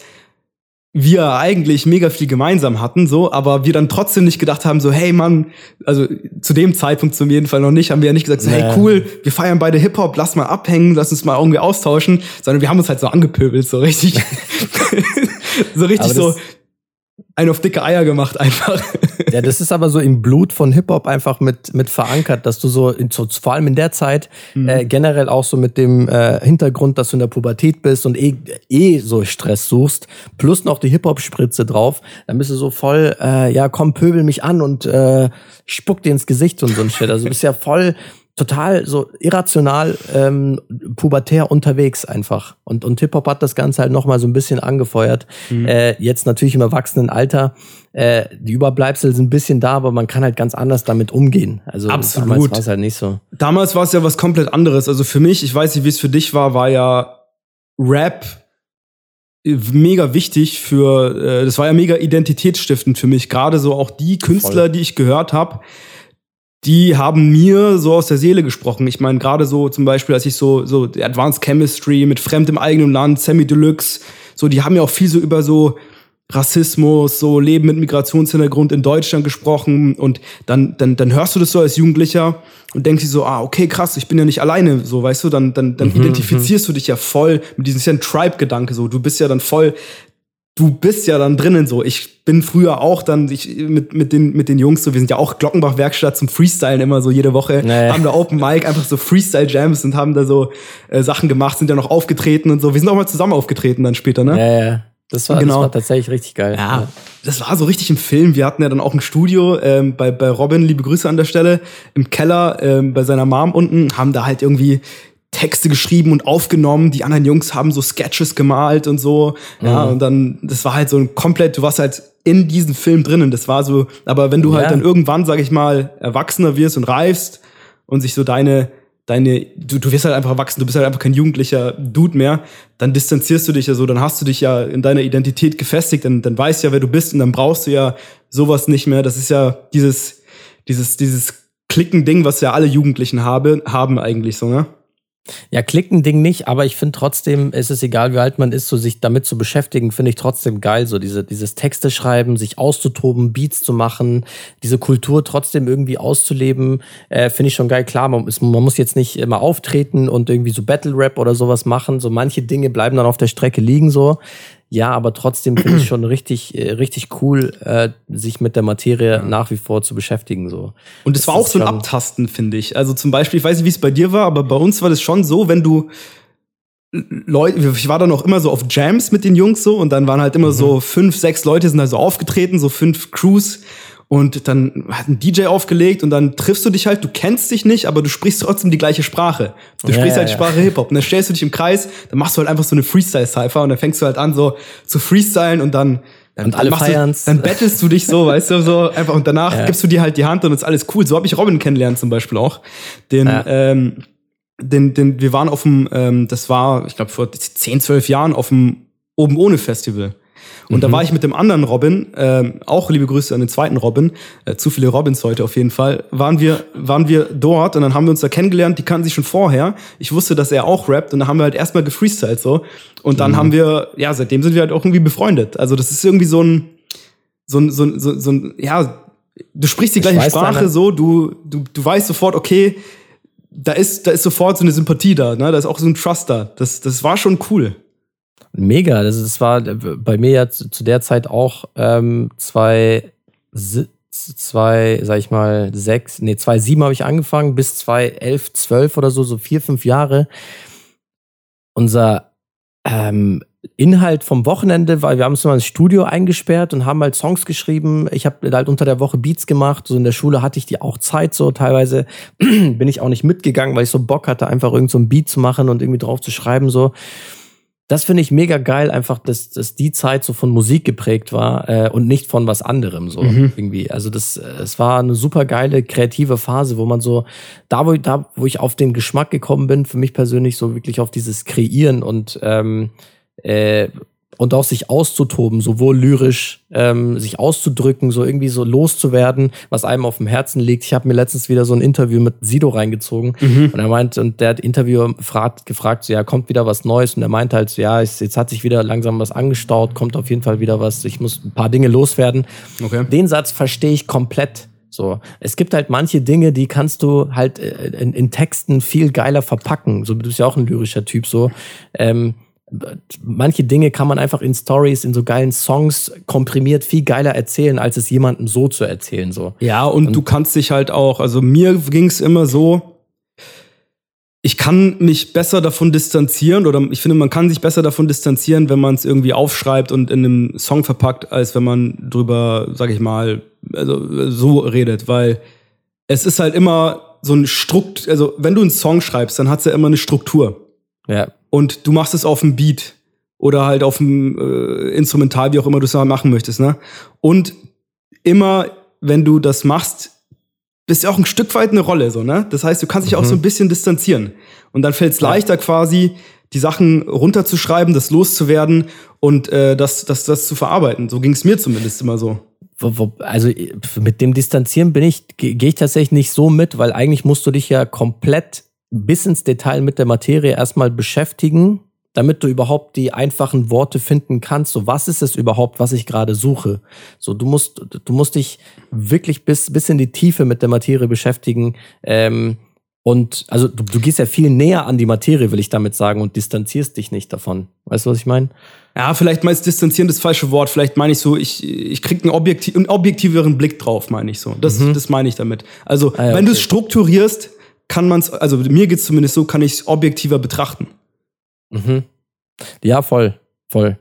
wir eigentlich mega viel gemeinsam hatten, so, aber wir dann trotzdem nicht gedacht haben, so, hey Mann, also zu dem Zeitpunkt zum jeden Fall noch nicht, haben wir ja nicht gesagt, so, hey Nee. cool, wir feiern beide Hip-Hop, lass mal abhängen, lass uns mal irgendwie austauschen, sondern wir haben uns halt so angepöbelt, so richtig, [laughs] so richtig so ein auf dicke Eier gemacht einfach. Ja, das ist aber so im Blut von Hip-Hop einfach mit, mit verankert, dass du so, in, so, vor allem in der Zeit, äh, generell auch so mit dem äh, Hintergrund, dass du in der Pubertät bist und eh, eh so Stress suchst, plus noch die Hip-Hop-Spritze drauf, dann bist du so voll, äh, ja, komm, pöbel mich an und äh, spuck dir ins Gesicht und so ein Shit. Also du bist ja voll total so irrational ähm, pubertär unterwegs einfach. Und, und Hip-Hop hat das Ganze halt nochmal so ein bisschen angefeuert. Äh, jetzt natürlich im Erwachsenenalter. Äh, die Überbleibsel sind ein bisschen da, aber man kann halt ganz anders damit umgehen. Also Absolut. damals war es halt nicht so. Damals war es ja was komplett anderes. Also für mich, ich weiß nicht, wie es für dich war, war ja Rap mega wichtig für, äh, das war ja mega identitätsstiftend für mich. Gerade so auch die Künstler, Voll. die ich gehört habe, die haben mir so aus der Seele gesprochen. Ich meine, gerade so zum Beispiel, als ich so, so Advanced Chemistry mit Fremd im eigenen Land, Sammy Deluxe, so, die haben ja auch viel so über so Rassismus, so Leben mit Migrationshintergrund in Deutschland gesprochen und dann, dann, dann hörst du das so als Jugendlicher und denkst dir so, ah, okay, krass, ich bin ja nicht alleine, so, weißt du, dann, dann, dann identifizierst du dich ja voll mit diesem, ist ja ein Tribe-Gedanke, so, du bist ja dann voll, du bist ja dann drinnen so. Ich bin früher auch dann ich, mit, mit, den, mit den Jungs so, wir sind ja auch Glockenbach-Werkstatt zum Freestylen immer so jede Woche, Naja. haben da Open Mic, einfach so Freestyle-Jams und haben da so äh, Sachen gemacht, sind ja noch aufgetreten und so. Wir sind auch mal zusammen aufgetreten dann später, ne? Ja, ja. Das war, Genau. das war tatsächlich richtig geil. Ja, das war so richtig im Film. Wir hatten ja dann auch ein Studio ähm, bei, bei Robin, liebe Grüße an der Stelle, im Keller ähm, bei seiner Mom unten, haben da halt irgendwie Texte geschrieben und aufgenommen. Die anderen Jungs haben so Sketches gemalt und so. Ja, und dann, das war halt so ein komplett, du warst halt in diesem Film drinnen. Das war so, aber wenn du halt Ja. dann irgendwann, sag ich mal, erwachsener wirst und reifst und sich so deine, deine, du, du wirst halt einfach erwachsen, du bist halt einfach kein jugendlicher Dude mehr, dann distanzierst du dich ja so, dann hast du dich ja in deiner Identität gefestigt, dann, dann weißt du ja, wer du bist und dann brauchst du ja sowas nicht mehr. Das ist ja dieses, dieses, dieses Klicken-Ding, was ja alle Jugendlichen habe, haben eigentlich so, ne? Ja, Klicken-Ding nicht, aber ich finde trotzdem, es ist egal, wie alt man ist, so sich damit zu beschäftigen, finde ich trotzdem geil. So diese, dieses Texte schreiben, sich auszutoben, Beats zu machen, diese Kultur trotzdem irgendwie auszuleben, äh, finde ich schon geil. Klar, man, ist, man muss jetzt nicht immer auftreten und irgendwie so Battle-Rap oder sowas machen. So manche Dinge bleiben dann auf der Strecke liegen, so. Ja, aber trotzdem finde ich schon richtig, äh, richtig cool, äh, sich mit der Materie ja. nach wie vor zu beschäftigen. So. Und es war auch so ein Abtasten, finde ich. Also zum Beispiel, ich weiß nicht, wie es bei dir war, aber bei uns war das schon so, wenn du Leute, ich war dann auch immer so auf Jams mit den Jungs so und dann waren halt immer mhm. so fünf, sechs Leute sind da so aufgetreten, so fünf Crews und dann hat ein DJ aufgelegt und dann triffst du dich halt, du kennst dich nicht, aber du sprichst trotzdem die gleiche Sprache. Du ja, sprichst halt ja, Sprache. Hip-Hop und dann stellst du dich im Kreis, dann machst du halt einfach so eine Freestyle-Cypher und dann fängst du halt an so zu freestylen und dann dann, und alle feiern's. Du, dann bettelst du dich so, weißt du, so einfach und danach [laughs] ja. gibst du dir halt die Hand und ist alles cool. So habe ich Robin kennengelernt zum Beispiel auch. Den, ja. ähm, den, den, wir waren auf dem, ähm, das war, ich glaube, vor 10, 12 Jahren auf dem Oben ohne Festival. Und mhm. da war ich mit dem anderen Robin, äh, auch liebe Grüße an den zweiten Robin, äh, zu viele Robins heute auf jeden Fall, waren wir, waren wir dort und dann haben wir uns da kennengelernt, die kannten sich schon vorher. Ich wusste, dass er auch rappt und dann haben wir halt erstmal gefreestylt so. Und dann mhm. haben wir, ja, seitdem sind wir halt auch irgendwie befreundet. Also das ist irgendwie so ein, so ein, so ein, so, so ein ja, du sprichst die gleiche Sprache so, du, du, du weißt sofort, okay, da ist, da ist sofort so eine Sympathie da, ne? Da ist auch so ein Trust da. Das, das war schon cool. Mega. Das, das war bei mir ja zu, zu der Zeit auch ähm, zwei, zwei, sag ich mal, sechs, nee, zwei sieben habe ich angefangen, bis zwei elf, zwölf oder so, so vier, fünf Jahre. Unser ähm, Inhalt vom Wochenende, weil wir haben uns mal ins Studio eingesperrt und haben halt Songs geschrieben. Ich habe halt unter der Woche Beats gemacht. So in der Schule hatte ich die auch Zeit so. Teilweise [clears throat] bin ich auch nicht mitgegangen, weil ich so Bock hatte, einfach irgend so ein Beat zu machen und irgendwie drauf zu schreiben so das finde ich mega geil, einfach, dass, dass die Zeit so von Musik geprägt war äh, und nicht von was anderem so mhm. irgendwie. Also das, es war eine super geile kreative Phase, wo man so da wo da wo ich auf den Geschmack gekommen bin, für mich persönlich so wirklich auf dieses Kreieren und ähm, äh, und auch sich auszutoben, sowohl lyrisch, ähm, sich auszudrücken, so irgendwie so loszuwerden, was einem auf dem Herzen liegt. Ich habe mir letztens wieder so ein Interview mit Sido reingezogen mhm. und er meint, und der hat Interviewer gefragt, gefragt, so, ja, kommt wieder was Neues und er meint halt, so, ja, jetzt hat sich wieder langsam was angestaut, kommt auf jeden Fall wieder was, ich muss ein paar Dinge loswerden. Okay. Den Satz verstehe ich komplett. So, es gibt halt manche Dinge, die kannst du halt äh, in, in Texten viel geiler verpacken. So, du bist ja auch ein lyrischer Typ, so. Ähm, manche Dinge kann man einfach in Stories, in so geilen Songs komprimiert viel geiler erzählen, als es jemandem so zu erzählen. So. Ja, und, und du kannst dich halt auch, also mir ging es immer so, ich kann mich besser davon distanzieren oder ich finde, man kann sich besser davon distanzieren, wenn man es irgendwie aufschreibt und in einem Song verpackt, als wenn man drüber, sag ich mal, also so redet, weil es ist halt immer so ein Strukt, also wenn du einen Song schreibst, dann hat es ja immer eine Struktur. Ja und du machst es auf dem Beat oder halt auf dem äh, Instrumental, wie auch immer du es machen möchtest, ne? Und immer, wenn du das machst, bist du auch ein Stück weit eine Rolle, so, ne? Das heißt, du kannst dich mhm. auch so ein bisschen distanzieren. Und dann fällt es leichter quasi, die Sachen runterzuschreiben, das loszuwerden und äh, das, das, das zu verarbeiten. So ging es mir zumindest immer so. Also mit dem Distanzieren bin ich, gehe ich tatsächlich nicht so mit, weil eigentlich musst du dich ja komplett bis ins Detail mit der Materie erstmal beschäftigen, damit du überhaupt die einfachen Worte finden kannst. So, was ist es überhaupt, was ich gerade suche? So, du musst, du musst dich wirklich bis, bis in die Tiefe mit der Materie beschäftigen. Ähm, und also du, du gehst ja viel näher an die Materie, will ich damit sagen, und distanzierst dich nicht davon. Weißt du, was ich meine? Ja, vielleicht meinst distanzieren das falsche Wort. Vielleicht meine ich so, ich, ich krieg einen, objektiv, einen objektiveren Blick drauf, meine ich so. Das, mhm. das meine ich damit. Also, ah, ja, wenn okay. du es strukturierst, kann man es, also mir geht es zumindest so, kann ich es objektiver betrachten. Mhm. Ja, voll, voll.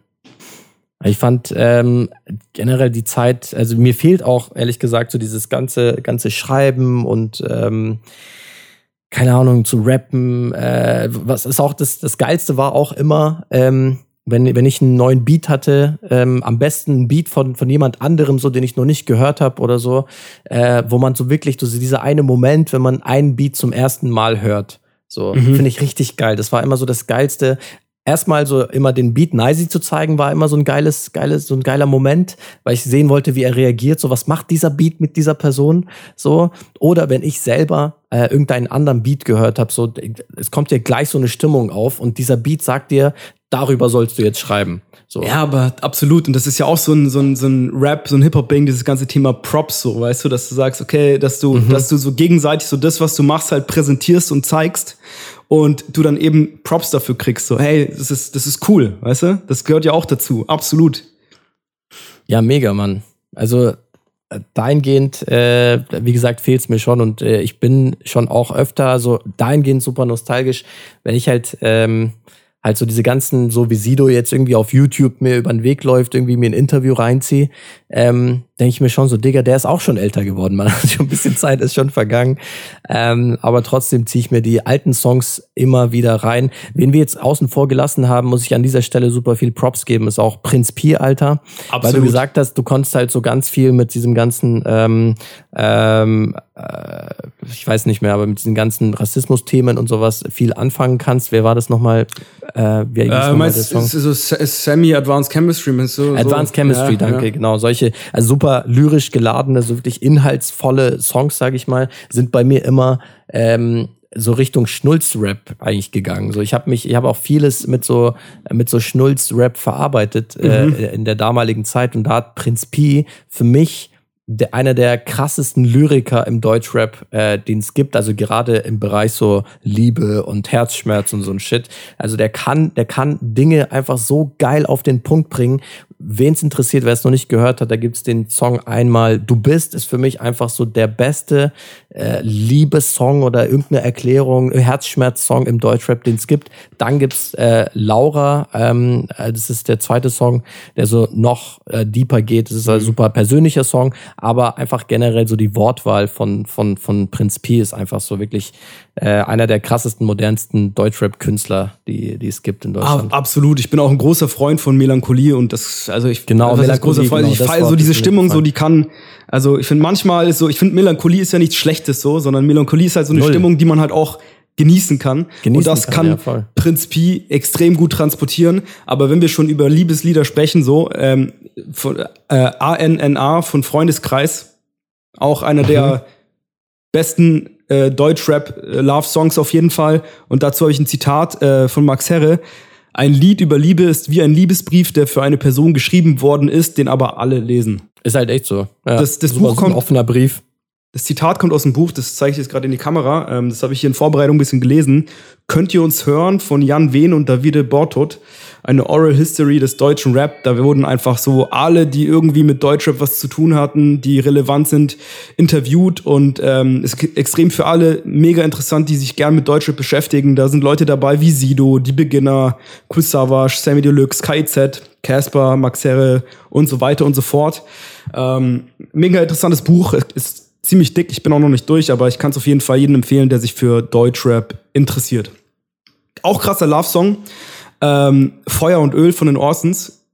Ich fand ähm, generell die Zeit, also mir fehlt auch ehrlich gesagt so dieses ganze ganze Schreiben und ähm, keine Ahnung zu rappen. Äh, was ist auch das das geilste war auch immer ähm, wenn, wenn ich einen neuen Beat hatte, ähm, am besten ein Beat von, von jemand anderem, so den ich noch nicht gehört habe oder so, äh, wo man so wirklich, so dieser eine Moment, wenn man einen Beat zum ersten Mal hört. So, mhm. finde ich richtig geil. Das war immer so das Geilste erstmal so immer den Beat Nicey zu zeigen, war immer so ein geiles, geiles, so ein geiler Moment, weil ich sehen wollte, wie er reagiert. So, was macht dieser Beat mit dieser Person? So. Oder wenn ich selber äh, irgendeinen anderen Beat gehört habe, so, es kommt dir gleich so eine Stimmung auf und dieser Beat sagt dir, darüber sollst du jetzt schreiben. So. Ja, aber absolut. Und das ist ja auch so ein, so ein, so ein Rap, so ein Hip-Hop-Ding, dieses ganze Thema Props, so, weißt du, dass du sagst, okay, dass du, mhm. dass du so gegenseitig so das, was du machst, halt präsentierst und zeigst und du dann eben Props dafür kriegst. So, hey, das ist, das ist cool, weißt du? Das gehört ja auch dazu. Absolut. Ja, mega, Mann. Also äh, dahingehend, äh, wie gesagt, fehlt es mir schon und äh, ich bin schon auch öfter so dahingehend super nostalgisch, wenn ich halt ähm, halt so diese ganzen, so wie Sido jetzt irgendwie auf YouTube mir über den Weg läuft, irgendwie mir ein Interview reinziehe, ähm, denke ich mir schon so, Digga, der ist auch schon älter geworden, man hat schon ein bisschen Zeit, ist schon vergangen. Ähm, aber trotzdem ziehe ich mir die alten Songs immer wieder rein. Wen wir jetzt außen vor gelassen haben, muss ich an dieser Stelle super viel Props geben, ist auch Prinz Pi, Alter. Absolut. Weil du gesagt hast, du konntest halt so ganz viel mit diesem ganzen, ähm, ähm, äh, ich weiß nicht mehr, aber mit diesen ganzen Rassismus-Themen und sowas viel anfangen kannst. Wer war das nochmal? Äh, wie äh, meinst, der Song? So Semi-Advanced Chemistry, meinst du? Advanced so? Chemistry, ja, danke, ja. genau. Solche, also super lyrisch geladene, so wirklich inhaltsvolle Songs, sage ich mal, sind bei mir immer ähm, so Richtung Schnulz-Rap eigentlich gegangen. So, ich habe mich, ich habe auch vieles mit so mit so Schnulz-Rap verarbeitet äh, mhm. äh, in der damaligen Zeit und da hat Prinz Pi für mich der, einer der krassesten Lyriker im Deutschrap, äh, den es gibt, also gerade im Bereich so Liebe und Herzschmerz und so ein Shit. Also der kann, der kann Dinge einfach so geil auf den Punkt bringen. Wen es interessiert, wer es noch nicht gehört hat, da gibt's den Song einmal Du bist, ist für mich einfach so der beste äh, Liebessong oder irgendeine Erklärung, Herzschmerz-Song im Deutschrap, den es gibt. Dann gibt's äh, Laura, ähm, äh, das ist der zweite Song, der so noch äh, deeper geht. Das ist ein super persönlicher Song aber einfach generell so die Wortwahl von, von, von Prinz P ist einfach so wirklich äh, einer der krassesten, modernsten Deutschrap-Künstler, die, die es gibt in Deutschland. Ah, absolut. Ich bin auch ein großer Freund von Melancholie und das, also ich, genau, das ist großer Freund. Genau, ich feiere so diese Stimmung, so die kann, also ich finde manchmal ist so, ich finde Melancholie ist ja nichts Schlechtes so, sondern Melancholie ist halt so eine Null. Stimmung, die man halt auch genießen kann. Genießen und das kann, kann ja, Prinz Pi extrem gut transportieren. Aber wenn wir schon über Liebeslieder sprechen, so ähm, von, äh, ANNA von Freundeskreis, auch einer der mhm. besten äh, Deutschrap-Love-Songs äh, auf jeden Fall. Und dazu habe ich ein Zitat äh, von Max Herre. Ein Lied über Liebe ist wie ein Liebesbrief, der für eine Person geschrieben worden ist, den aber alle lesen. Ist halt echt so. Ja. Das, das Buch kommt, ein offener Brief. Das Zitat kommt aus dem Buch, das zeige ich jetzt gerade in die Kamera. Ähm, das habe ich hier in Vorbereitung ein bisschen gelesen. Könnt ihr uns hören von Jan Wehn und Davide Bortot? Eine Oral History des deutschen Rap. Da wurden einfach so alle, die irgendwie mit Deutschrap was zu tun hatten, die relevant sind, interviewt und ähm, ist extrem für alle mega interessant, die sich gern mit Deutschrap beschäftigen. Da sind Leute dabei wie Sido, die Beginner, Chris Savage, Sammy Deluxe, KIZ, Casper, Max Herre und so weiter und so fort. Ähm, mega interessantes Buch. Ist ziemlich dick. Ich bin auch noch nicht durch, aber ich kann es auf jeden Fall jedem empfehlen, der sich für Deutschrap interessiert. Auch krasser Love-Song. Ähm, Feuer und Öl von den Orsons.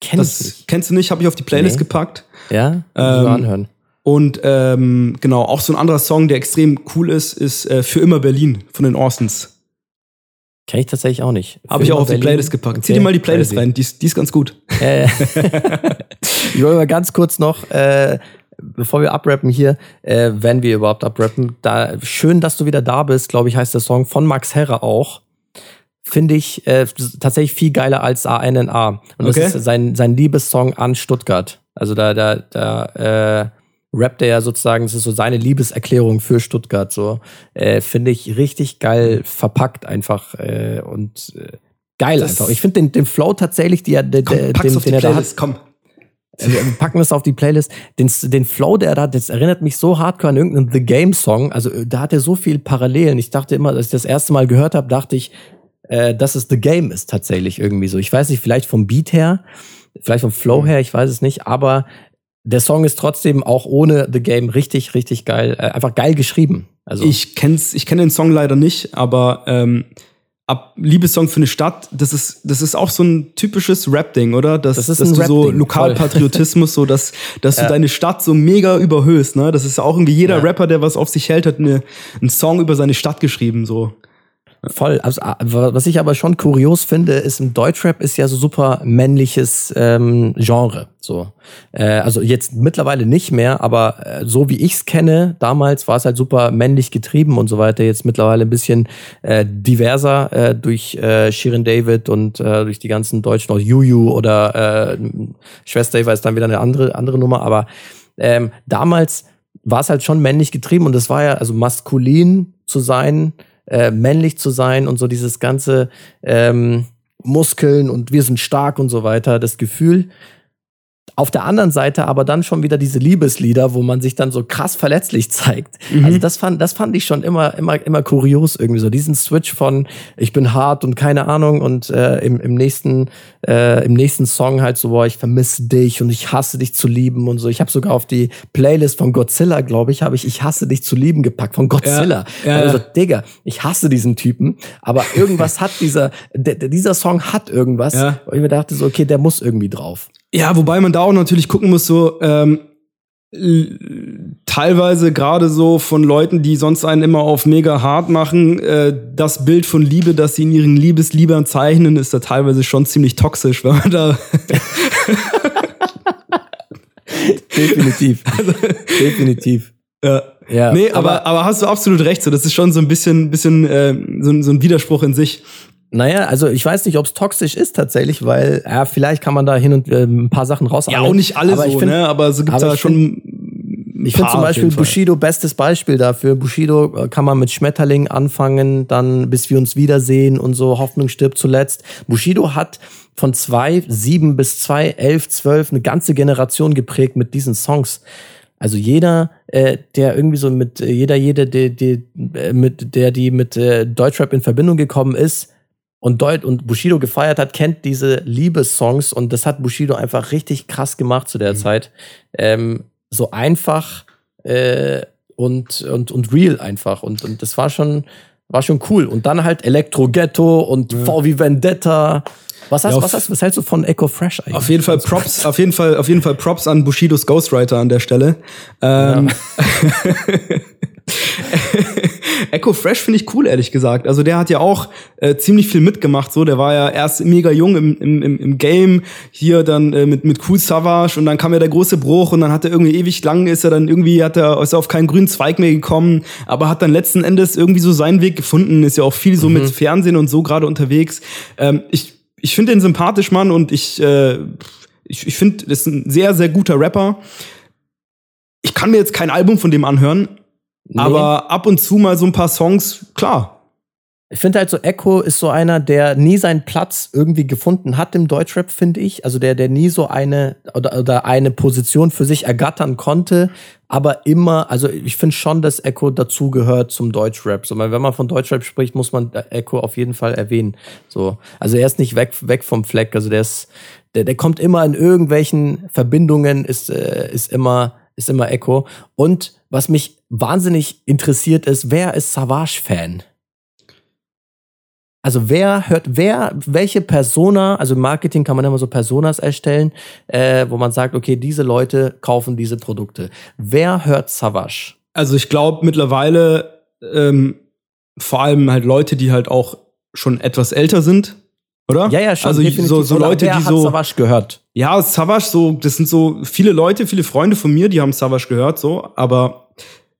Kenn das kennst du nicht, habe ich auf die Playlist nee. gepackt. Ja, ähm, anhören. Und ähm, genau, auch so ein anderer Song, der extrem cool ist, ist äh, Für immer Berlin von den Orsons. Kenn ich tatsächlich auch nicht. Habe ich auch auf Berlin? die Playlist gepackt. Okay. Zieh dir mal die Playlist Crazy. rein, die ist, die ist ganz gut. Äh, [laughs] ich wollte mal ganz kurz noch äh, bevor wir abrappen hier, äh, wenn wir überhaupt abrappen, da schön, dass du wieder da bist, glaube ich, heißt der Song von Max Herre auch. Finde ich äh, tatsächlich viel geiler als ANNA. Und okay. das ist sein, sein Liebessong an Stuttgart. Also da, da, da äh, rappt er ja sozusagen, das ist so seine Liebeserklärung für Stuttgart. So äh, finde ich richtig geil verpackt einfach äh, und äh, geil das einfach. Ich finde den, den Flow tatsächlich, die, der, komm, den, den, den er da hat. Komm. Äh, wir packen das auf die Playlist. Den, den Flow, der da hat, das erinnert mich so hardcore an irgendeinen The Game Song. Also äh, da hat er so viel Parallelen. Ich dachte immer, als ich das erste Mal gehört habe, dachte ich, äh, dass es The Game ist tatsächlich irgendwie so. Ich weiß nicht, vielleicht vom Beat her, vielleicht vom Flow her, ich weiß es nicht, aber der Song ist trotzdem auch ohne The Game richtig, richtig geil, äh, einfach geil geschrieben. Also ich kenn's, ich kenne den Song leider nicht, aber ähm, ab Liebessong für eine Stadt, das ist, das ist auch so ein typisches Rap-Ding, oder? Das, das ist dass du so Lokalpatriotismus, so dass, dass ja. du deine Stadt so mega überhöhst, ne? Das ist auch irgendwie jeder ja. Rapper, der was auf sich hält, hat eine, einen Song über seine Stadt geschrieben, so. Voll. Also, was ich aber schon kurios finde, ist im Deutschrap ist ja so super männliches ähm, Genre. So, äh, also jetzt mittlerweile nicht mehr, aber äh, so wie ich's kenne, damals war es halt super männlich getrieben und so weiter. Jetzt mittlerweile ein bisschen äh, diverser äh, durch äh, Shirin David und äh, durch die ganzen Deutschen, auch Juju oder äh, Schwester Eva ist dann wieder eine andere andere Nummer. Aber ähm, damals war es halt schon männlich getrieben und es war ja also maskulin zu sein äh, männlich zu sein und so dieses ganze ähm, Muskeln und wir sind stark und so weiter, das Gefühl, auf der anderen Seite aber dann schon wieder diese Liebeslieder, wo man sich dann so krass verletzlich zeigt. Mhm. Also das fand, das fand ich schon immer, immer, immer kurios irgendwie so. Diesen Switch von ich bin hart und keine Ahnung und äh, im, im nächsten, äh, im nächsten Song halt so, boah, ich vermisse dich und ich hasse dich zu lieben und so. Ich habe sogar auf die Playlist von Godzilla, glaube ich, habe ich ich hasse dich zu lieben gepackt von Godzilla. Ja, ja, also Digga, ich hasse diesen Typen, aber irgendwas hat dieser, dieser Song hat irgendwas. Ja. Und ich mir dachte so, okay, der muss irgendwie drauf. Ja, wobei man da auch natürlich gucken muss, so ähm, teilweise gerade so von Leuten, die sonst einen immer auf mega hart machen, äh, das Bild von Liebe, das sie in ihren Liebesliebern zeichnen, ist da teilweise schon ziemlich toxisch, wenn man da [laughs] Definitiv. Also, [laughs] Definitiv. Ja. Ja, nee, aber, aber, aber hast du absolut recht. So, das ist schon so ein bisschen, bisschen äh, so, so ein Widerspruch in sich. Naja, also ich weiß nicht, ob es toxisch ist tatsächlich, weil ja, vielleicht kann man da hin und äh, ein paar Sachen raus. Ja, auch nicht alle aber so, find, ne? Aber so gibt da schon. Ich finde zum Beispiel Bushido bestes Beispiel dafür. Bushido äh, kann man mit Schmetterling anfangen, dann bis wir uns wiedersehen und so. Hoffnung stirbt zuletzt. Bushido hat von zwei sieben bis zwei elf zwölf eine ganze Generation geprägt mit diesen Songs. Also jeder, äh, der irgendwie so mit äh, jeder, jede, der, der, äh, mit der die mit äh, Deutschrap in Verbindung gekommen ist, und Deut und Bushido gefeiert hat, kennt diese Liebessongs und das hat Bushido einfach richtig krass gemacht zu der mhm. Zeit. Ähm, so einfach äh, und, und, und real einfach. Und, und das war schon, war schon cool. Und dann halt Elektro Ghetto und ja. VW Vendetta. Was, hast, ja, was, hast, was hältst du von Echo Fresh eigentlich? Auf jeden Fall Props, auf jeden Fall, auf jeden Fall Props an Bushidos Ghostwriter an der Stelle. Ähm, ja. [laughs] [laughs] Echo Fresh finde ich cool, ehrlich gesagt. Also der hat ja auch äh, ziemlich viel mitgemacht. So, der war ja erst mega jung im, im, im Game, hier dann äh, mit, mit Cool Savage und dann kam ja der große Bruch und dann hat er irgendwie ewig lang, ist er dann irgendwie, hat er, ist er auf keinen grünen Zweig mehr gekommen, aber hat dann letzten Endes irgendwie so seinen Weg gefunden, ist ja auch viel so mhm. mit Fernsehen und so gerade unterwegs. Ähm, ich ich finde den sympathisch, Mann, und ich, äh, ich, ich finde, das ist ein sehr, sehr guter Rapper. Ich kann mir jetzt kein Album von dem anhören, Nee. Aber ab und zu mal so ein paar Songs, klar. Ich finde halt so, Echo ist so einer, der nie seinen Platz irgendwie gefunden hat im Deutschrap, finde ich. Also der, der nie so eine oder, oder eine Position für sich ergattern konnte, aber immer, also ich finde schon, dass Echo dazugehört zum Deutschrap. So, wenn man von Deutschrap spricht, muss man Echo auf jeden Fall erwähnen. So, also er ist nicht weg, weg vom Fleck. Also der ist, der, der kommt immer in irgendwelchen Verbindungen, ist, äh, ist immer, ist immer Echo. Und was mich wahnsinnig interessiert ist, wer ist Savage-Fan? Also wer hört, wer, welche Persona, also im Marketing kann man immer so Personas erstellen, äh, wo man sagt, okay, diese Leute kaufen diese Produkte. Wer hört Savage? Also ich glaube mittlerweile ähm, vor allem halt Leute, die halt auch schon etwas älter sind, oder? Ja, ja, schon. Also so, so Leute, die so. Savage gehört. Ja, Savage, so, das sind so viele Leute, viele Freunde von mir, die haben Savage gehört, so, aber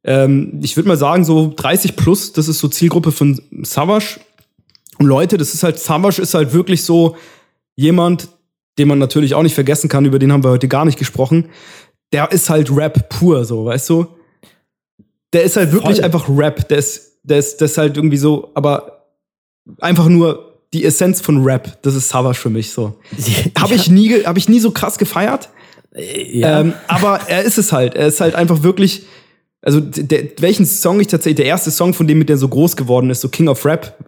ähm, ich würde mal sagen, so 30 plus, das ist so Zielgruppe von Savage. Und Leute, das ist halt, Savage ist halt wirklich so jemand, den man natürlich auch nicht vergessen kann, über den haben wir heute gar nicht gesprochen. Der ist halt Rap pur, so, weißt du? Der ist halt wirklich Voll. einfach Rap. Der ist, der ist, der ist halt irgendwie so, aber einfach nur die Essenz von Rap. Das ist Savage für mich so. [laughs] Ja. Habe ich nie, habe ich nie so krass gefeiert. Ja. Ähm, aber er ist es halt. Er ist halt einfach wirklich also der, welchen Song ich tatsächlich, der erste Song von dem, mit der so groß geworden ist, so King of Rap.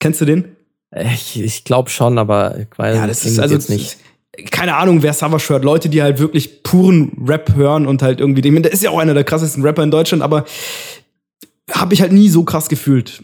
Kennst du den? Ich, ich glaube schon, aber ich weiß ja, das ist also jetzt nicht. Keine Ahnung, wer Savage hört. Leute, die halt wirklich puren Rap hören und halt irgendwie, ich meine, der ist ja auch einer der krassesten Rapper in Deutschland, aber habe ich halt nie so krass gefühlt.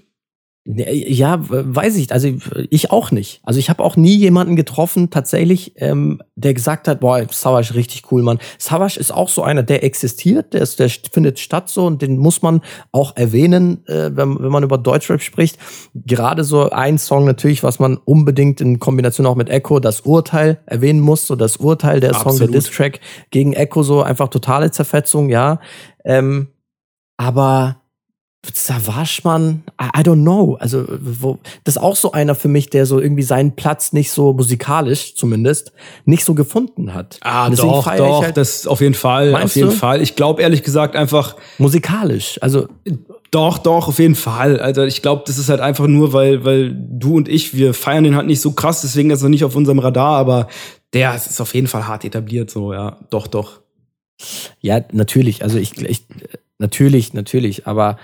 Ja, weiß ich. Also ich auch nicht. Also ich habe auch nie jemanden getroffen, tatsächlich, ähm, der gesagt hat, boah, Savage richtig cool, Mann. Savage ist auch so einer, der existiert, der, ist, der findet statt so und den muss man auch erwähnen, äh, wenn, wenn man über Deutschrap spricht. Gerade so ein Song natürlich, was man unbedingt in Kombination auch mit Echo, das Urteil erwähnen muss. So das Urteil, der Absolut. Song, der Diss-Track gegen Echo, so einfach totale Zerfetzung, ja. Ähm, aber Savage, man, I, I, don't know. Also, wo, das ist auch so einer für mich, der so irgendwie seinen Platz nicht so musikalisch zumindest nicht so gefunden hat. Ah, doch, doch, halt, das auf jeden Fall, auf jeden du? Fall. Ich glaube ehrlich gesagt einfach musikalisch. Also doch, doch, auf jeden Fall. Also ich glaube, das ist halt einfach nur, weil, weil du und ich, wir feiern den halt nicht so krass, deswegen ist er nicht auf unserem Radar, aber der ist auf jeden Fall hart etabliert, so, ja. Doch, doch. Ja, natürlich. Also ich, ich natürlich, natürlich, aber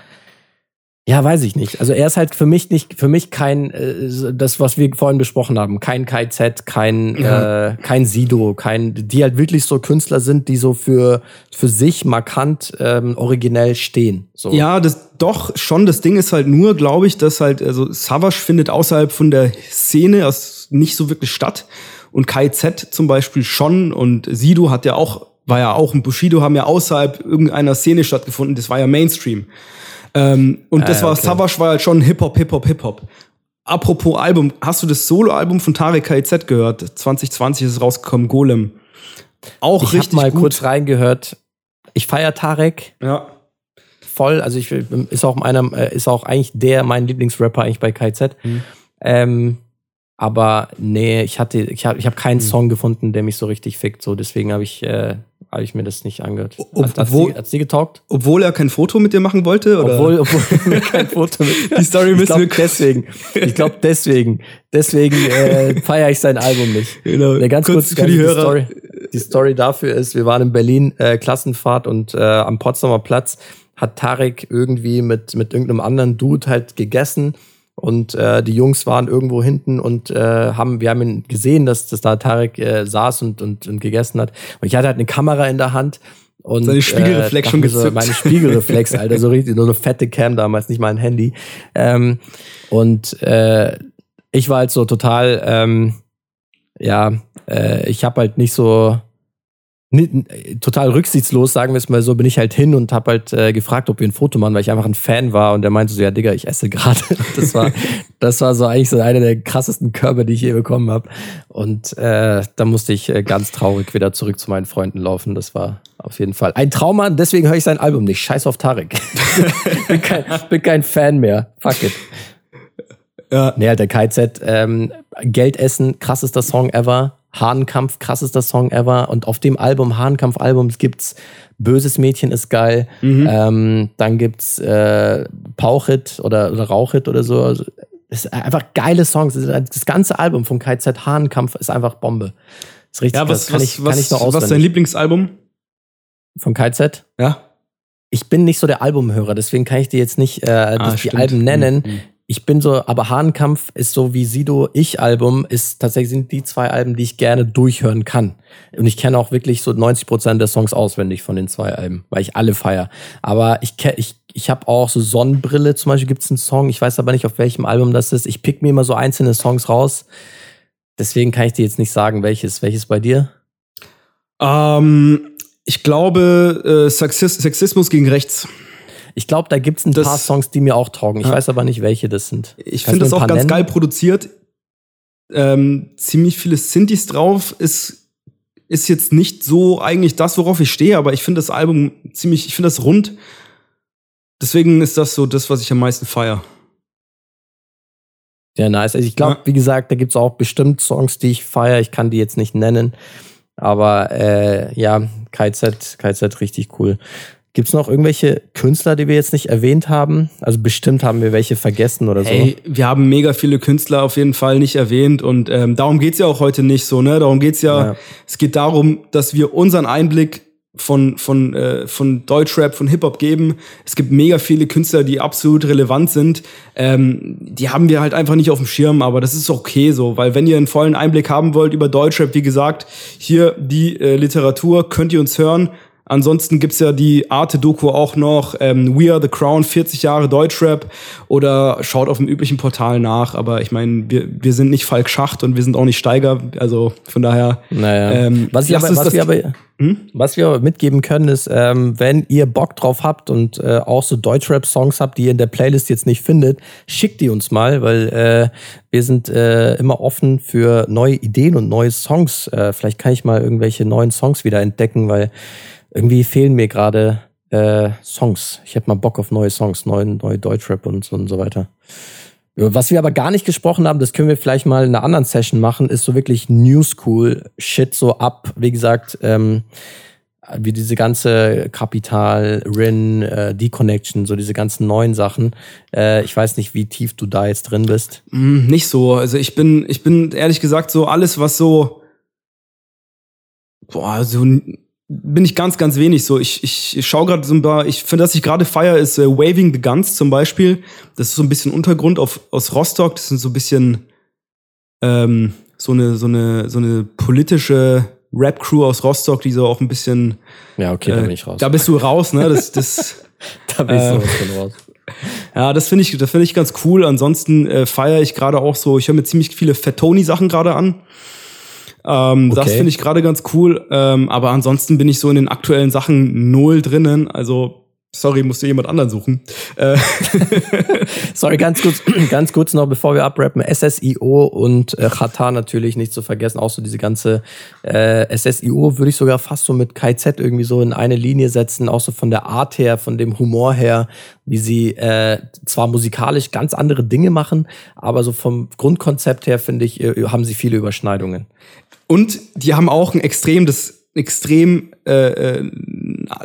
ja, weiß ich nicht. Also er ist halt für mich nicht, für mich kein, äh, das, was wir vorhin besprochen haben, kein KZ, kein, ja. äh, kein Sido, kein, die halt wirklich so Künstler sind, die so für, für sich markant ähm, originell stehen. So. Ja, das doch schon. Das Ding ist halt nur, glaube ich, dass halt, also Savage findet außerhalb von der Szene nicht so wirklich statt. Und KZ zum Beispiel schon. Und Sido hat ja auch, war ja auch, und Bushido haben ja außerhalb irgendeiner Szene stattgefunden. Das war ja Mainstream. Ähm, und das ah, war, okay. Savage war halt schon Hip-Hop, Hip-Hop, Hip-Hop. Apropos Album, hast du das Solo-Album von Tarek KZ gehört? 2020 ist es rausgekommen, Golem. Auch ich richtig mal gut. kurz reingehört. Ich feiere Tarek. Ja. Voll, also ich ist auch einer, äh, ist auch eigentlich der mein Lieblingsrapper eigentlich bei KZ. Mhm. Ähm, aber nee, ich hatte, ich habe ich hab keinen mhm. Song gefunden, der mich so richtig fickt. So, deswegen habe ich, äh, hab ich mir das nicht angehört. Ob, hat, obwohl, sie, getaugt? Obwohl er kein Foto mit dir machen wollte? Oder? Obwohl, obwohl er kein [laughs] Foto mit Die Story müssen glaub, wir deswegen. Ich glaube deswegen. Deswegen äh, feiere ich sein Album nicht. Genau. Der ganz kurz, kurz für die, die Hörer. Story, die Story dafür ist, wir waren in Berlin äh, Klassenfahrt und äh, am Potsdamer Platz hat Tarek irgendwie mit, mit irgendeinem anderen Dude halt gegessen und äh, die Jungs waren irgendwo hinten und äh, haben, wir haben ihn gesehen, dass, dass da Tarek äh, saß und, und, und gegessen hat. Und ich hatte halt eine Kamera in der Hand. Und, Seine Spiegelreflex äh, schon gezückt. So, meine Spiegelreflex, [laughs] Alter, so richtig, so eine fette Cam damals, nicht mal ein Handy. Ähm, und äh, ich war halt so total, ähm, ja, äh, ich habe halt nicht so, total rücksichtslos, sagen wir es mal so, bin ich halt hin und habe halt äh, gefragt, ob wir ein Foto machen, weil ich einfach ein Fan war und der meinte so, ja Digga, ich esse gerade. [laughs] Das war, das war so eigentlich so einer der krassesten Körper, die ich je bekommen habe. Und äh, da musste ich äh, ganz traurig wieder zurück zu meinen Freunden laufen. Das war auf jeden Fall ein Trauma, deswegen höre ich sein Album nicht. Scheiß auf Tarek. [laughs] bin, kein, bin kein Fan mehr. Fuck it. Ja. Nee, halt der KZ, ähm, Geld essen, krassester Song ever Hahnkampf, krassester Song ever. Und auf dem Album, Hahnkampf-Album, gibt's Böses Mädchen ist geil. Mhm. Ähm, dann gibt's äh, Pauchit oder, oder Rauchit oder so. Also, das ist einfach geile Songs. Das ganze Album von KZ Hahnkampf ist einfach Bombe. ist richtig ja, was, kann was, ich, was, kann ich noch was ist dein Lieblingsalbum? Von KZ? Ja. Ich bin nicht so der Albumhörer, deswegen kann ich dir jetzt nicht äh, ah, die Alben nennen. Mhm ich bin so, aber Hahnkampf ist so wie Sido Ich Album ist tatsächlich sind die zwei Alben, die ich gerne durchhören kann. Und ich kenne auch wirklich so 90 Prozent der Songs auswendig von den zwei Alben, weil ich alle feier. Aber ich ich ich habe auch so Sonnenbrille zum Beispiel gibt's einen Song. Ich weiß aber nicht auf welchem Album das ist. Ich pick mir immer so einzelne Songs raus. Deswegen kann ich dir jetzt nicht sagen, welches. Welches bei dir? Ähm, ich glaube äh, Sexismus gegen Rechts. Ich glaube, da gibt's ein das, paar Songs, die mir auch taugen. Ich ja. weiß aber nicht, welche das sind. Ich finde das auch ganz nennen? geil produziert. Ähm, ziemlich viele Synthes drauf. Ist, ist jetzt nicht so eigentlich das, worauf ich stehe, aber ich finde das Album ziemlich, ich finde das rund. Deswegen ist das so das, was ich am meisten feier. Ja, nice. Also ich glaube, ja. wie gesagt, da gibt's auch bestimmt Songs, die ich feier. Ich kann die jetzt nicht nennen. Aber äh, ja, KZ, KZ richtig cool. Gibt es noch irgendwelche Künstler, die wir jetzt nicht erwähnt haben? Also bestimmt haben wir welche vergessen oder so. Hey, wir haben mega viele Künstler auf jeden Fall nicht erwähnt und ähm, darum geht's ja auch heute nicht so. Ne? Darum geht's ja, ja. es geht darum, dass wir unseren Einblick von, von, äh, von Deutschrap, von Hip-Hop geben. Es gibt mega viele Künstler, die absolut relevant sind. Ähm, die haben wir halt einfach nicht auf dem Schirm, aber das ist okay so, weil wenn ihr einen vollen Einblick haben wollt über Deutschrap, wie gesagt, hier die äh, Literatur könnt ihr uns hören Ansonsten gibt's ja die Arte-Doku auch noch, ähm, We Are the Crown, 40 Jahre Deutschrap. Oder schaut auf dem üblichen Portal nach. Aber ich meine, wir, wir sind nicht Falk Schacht und wir sind auch nicht Steiger. Also von daher. Naja. Ähm, was, ich aber, was wir aber hm? Was wir mitgeben können, ist, ähm, wenn ihr Bock drauf habt und äh, auch so Deutschrap-Songs habt, die ihr in der Playlist jetzt nicht findet, schickt die uns mal, weil äh, wir sind äh, immer offen für neue Ideen und neue Songs. Äh, vielleicht kann ich mal irgendwelche neuen Songs wieder entdecken, weil irgendwie fehlen mir gerade äh, Songs. Ich hätte mal Bock auf neue Songs, neuen, neue Deutschrap und so, und so weiter. Was wir aber gar nicht gesprochen haben, das können wir vielleicht mal in einer anderen Session machen, ist so wirklich New School Shit so ab, wie gesagt, ähm, wie diese ganze Kapital, Rin, äh, D-Connection, so diese ganzen neuen Sachen. Äh, ich weiß nicht, wie tief du da jetzt drin bist. Mm, nicht so. Also ich bin, ich bin ehrlich gesagt so alles, was so, boah, so bin ich ganz, ganz wenig so. Ich, ich, ich schaue gerade so ein paar, ich finde, dass ich gerade feier, ist äh, Waving the Guns zum Beispiel. Das ist so ein bisschen Untergrund auf, aus Rostock. Das sind so ein bisschen ähm, so eine, so eine, so eine politische Rap-Crew aus Rostock, die so auch ein bisschen. Ja, okay, da bin ich raus. Da bist du raus, ne? Das, das, [laughs] da bist äh, du raus. [laughs] Ja, das finde ich, das finde ich ganz cool. Ansonsten äh, feiere ich gerade auch so, ich höre mir ziemlich viele Fettoni-Sachen gerade an. Ähm, okay. Das finde ich gerade ganz cool. Ähm, aber ansonsten bin ich so in den aktuellen Sachen null drinnen. Also Sorry, musste jemand anderen suchen. Äh. [laughs] Sorry, ganz kurz, [clears throat] ganz kurz noch, bevor wir abrappen. SSIO und äh, natürlich nicht zu vergessen. Auch so diese ganze äh, SSIO würde ich sogar fast so mit KZ irgendwie so in eine Linie setzen. Auch so von der Art her, von dem Humor her, wie sie äh, zwar musikalisch ganz andere Dinge machen, aber so vom Grundkonzept her, finde ich, äh, haben sie viele Überschneidungen. Und die haben auch ein extrem, das extrem äh, äh,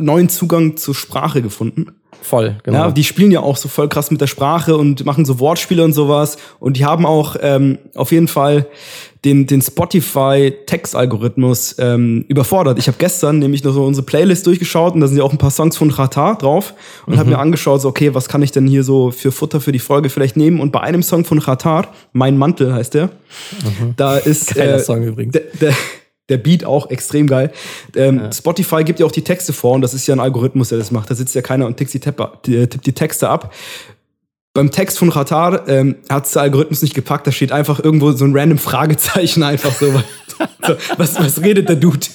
neuen Zugang zur Sprache gefunden. Voll, genau. Ja, die spielen ja auch so voll krass mit der Sprache und machen so Wortspiele und sowas. Und die haben auch ähm, auf jeden Fall den, den Spotify-Text-Algorithmus ähm, überfordert. Ich habe gestern nämlich noch so unsere Playlist durchgeschaut und da sind ja auch ein paar Songs von Rata drauf und mhm. habe mir angeschaut, so, okay, was kann ich denn hier so für Futter für die Folge vielleicht nehmen? Und bei einem Song von Rata, Mein Mantel heißt der, mhm. da ist Geiler äh, Song übrigens. Der, der, der Beat auch extrem geil. Ähm, ja. Spotify gibt ja auch die Texte vor und das ist ja ein Algorithmus, der das macht. Da sitzt ja keiner und tippt die, tippt die Texte ab. Beim Text von Ratar ähm, hat der Algorithmus nicht gepackt, da steht einfach irgendwo so ein random Fragezeichen einfach so. [laughs] so was, was redet der Dude?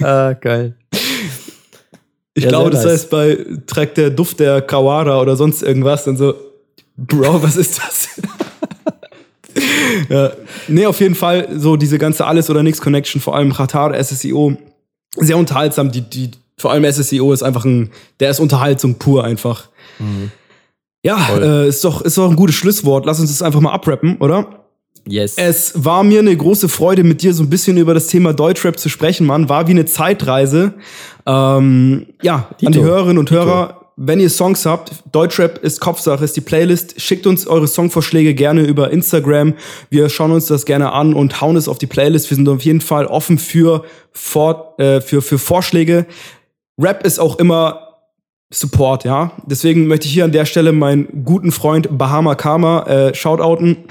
[laughs] ah, geil. Ich ja, glaube, das nice. heißt bei trägt der Duft der Kawara oder sonst irgendwas und so, Bro, was ist das? [laughs] ja. Nee, auf jeden Fall so diese ganze Alles- oder Nix-Connection, vor allem Qatar, SSIO, sehr unterhaltsam. Die, die, vor allem SSIO ist einfach ein, der ist Unterhaltung pur einfach. Mhm. Ja, äh, ist, doch, ist doch ein gutes Schlusswort. Lass uns das einfach mal abrappen, oder? Yes. Es war mir eine große Freude, mit dir so ein bisschen über das Thema Deutschrap zu sprechen, Mann. War wie eine Zeitreise. Ähm, ja, Dito. an die Hörerinnen und Dito. Wenn ihr Songs habt, Deutschrap ist Kopfsache, ist die Playlist. Schickt uns eure Songvorschläge gerne über Instagram. Wir schauen uns das gerne an und hauen es auf die Playlist. Wir sind auf jeden Fall offen für, for, äh, für, für Vorschläge. Rap ist auch immer Support, ja. Deswegen möchte ich hier an der Stelle meinen guten Freund Bahama Karma äh, shoutouten.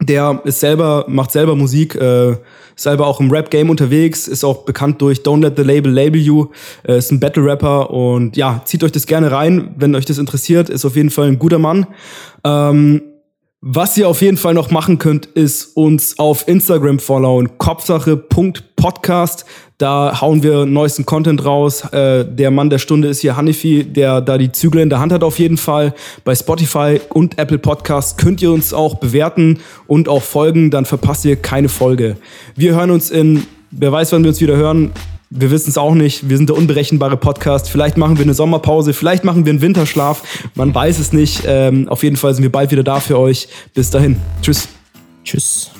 Der ist selber, macht selber Musik, äh, ist selber auch im Rap-Game unterwegs, ist auch bekannt durch Don't Let the Label Label You, äh, ist ein Battle-Rapper und ja, zieht euch das gerne rein, wenn euch das interessiert, ist auf jeden Fall ein guter Mann. Ähm, was ihr auf jeden Fall noch machen könnt, ist uns auf Instagram followen, kopfsache.podcast. Da hauen wir neuesten Content raus. Äh, der Mann der Stunde ist hier Hanifi, der da die Zügel in der Hand hat auf jeden Fall. Bei Spotify und Apple Podcast könnt ihr uns auch bewerten und auch folgen, dann verpasst ihr keine Folge. Wir hören uns in, wer weiß, wann wir uns wieder hören. Wir wissen es auch nicht. Wir sind der unberechenbare Podcast. Vielleicht machen wir eine Sommerpause, vielleicht machen wir einen Winterschlaf. Man weiß es nicht. Ähm, auf jeden Fall sind wir bald wieder da für euch. Bis dahin. Tschüss. Tschüss.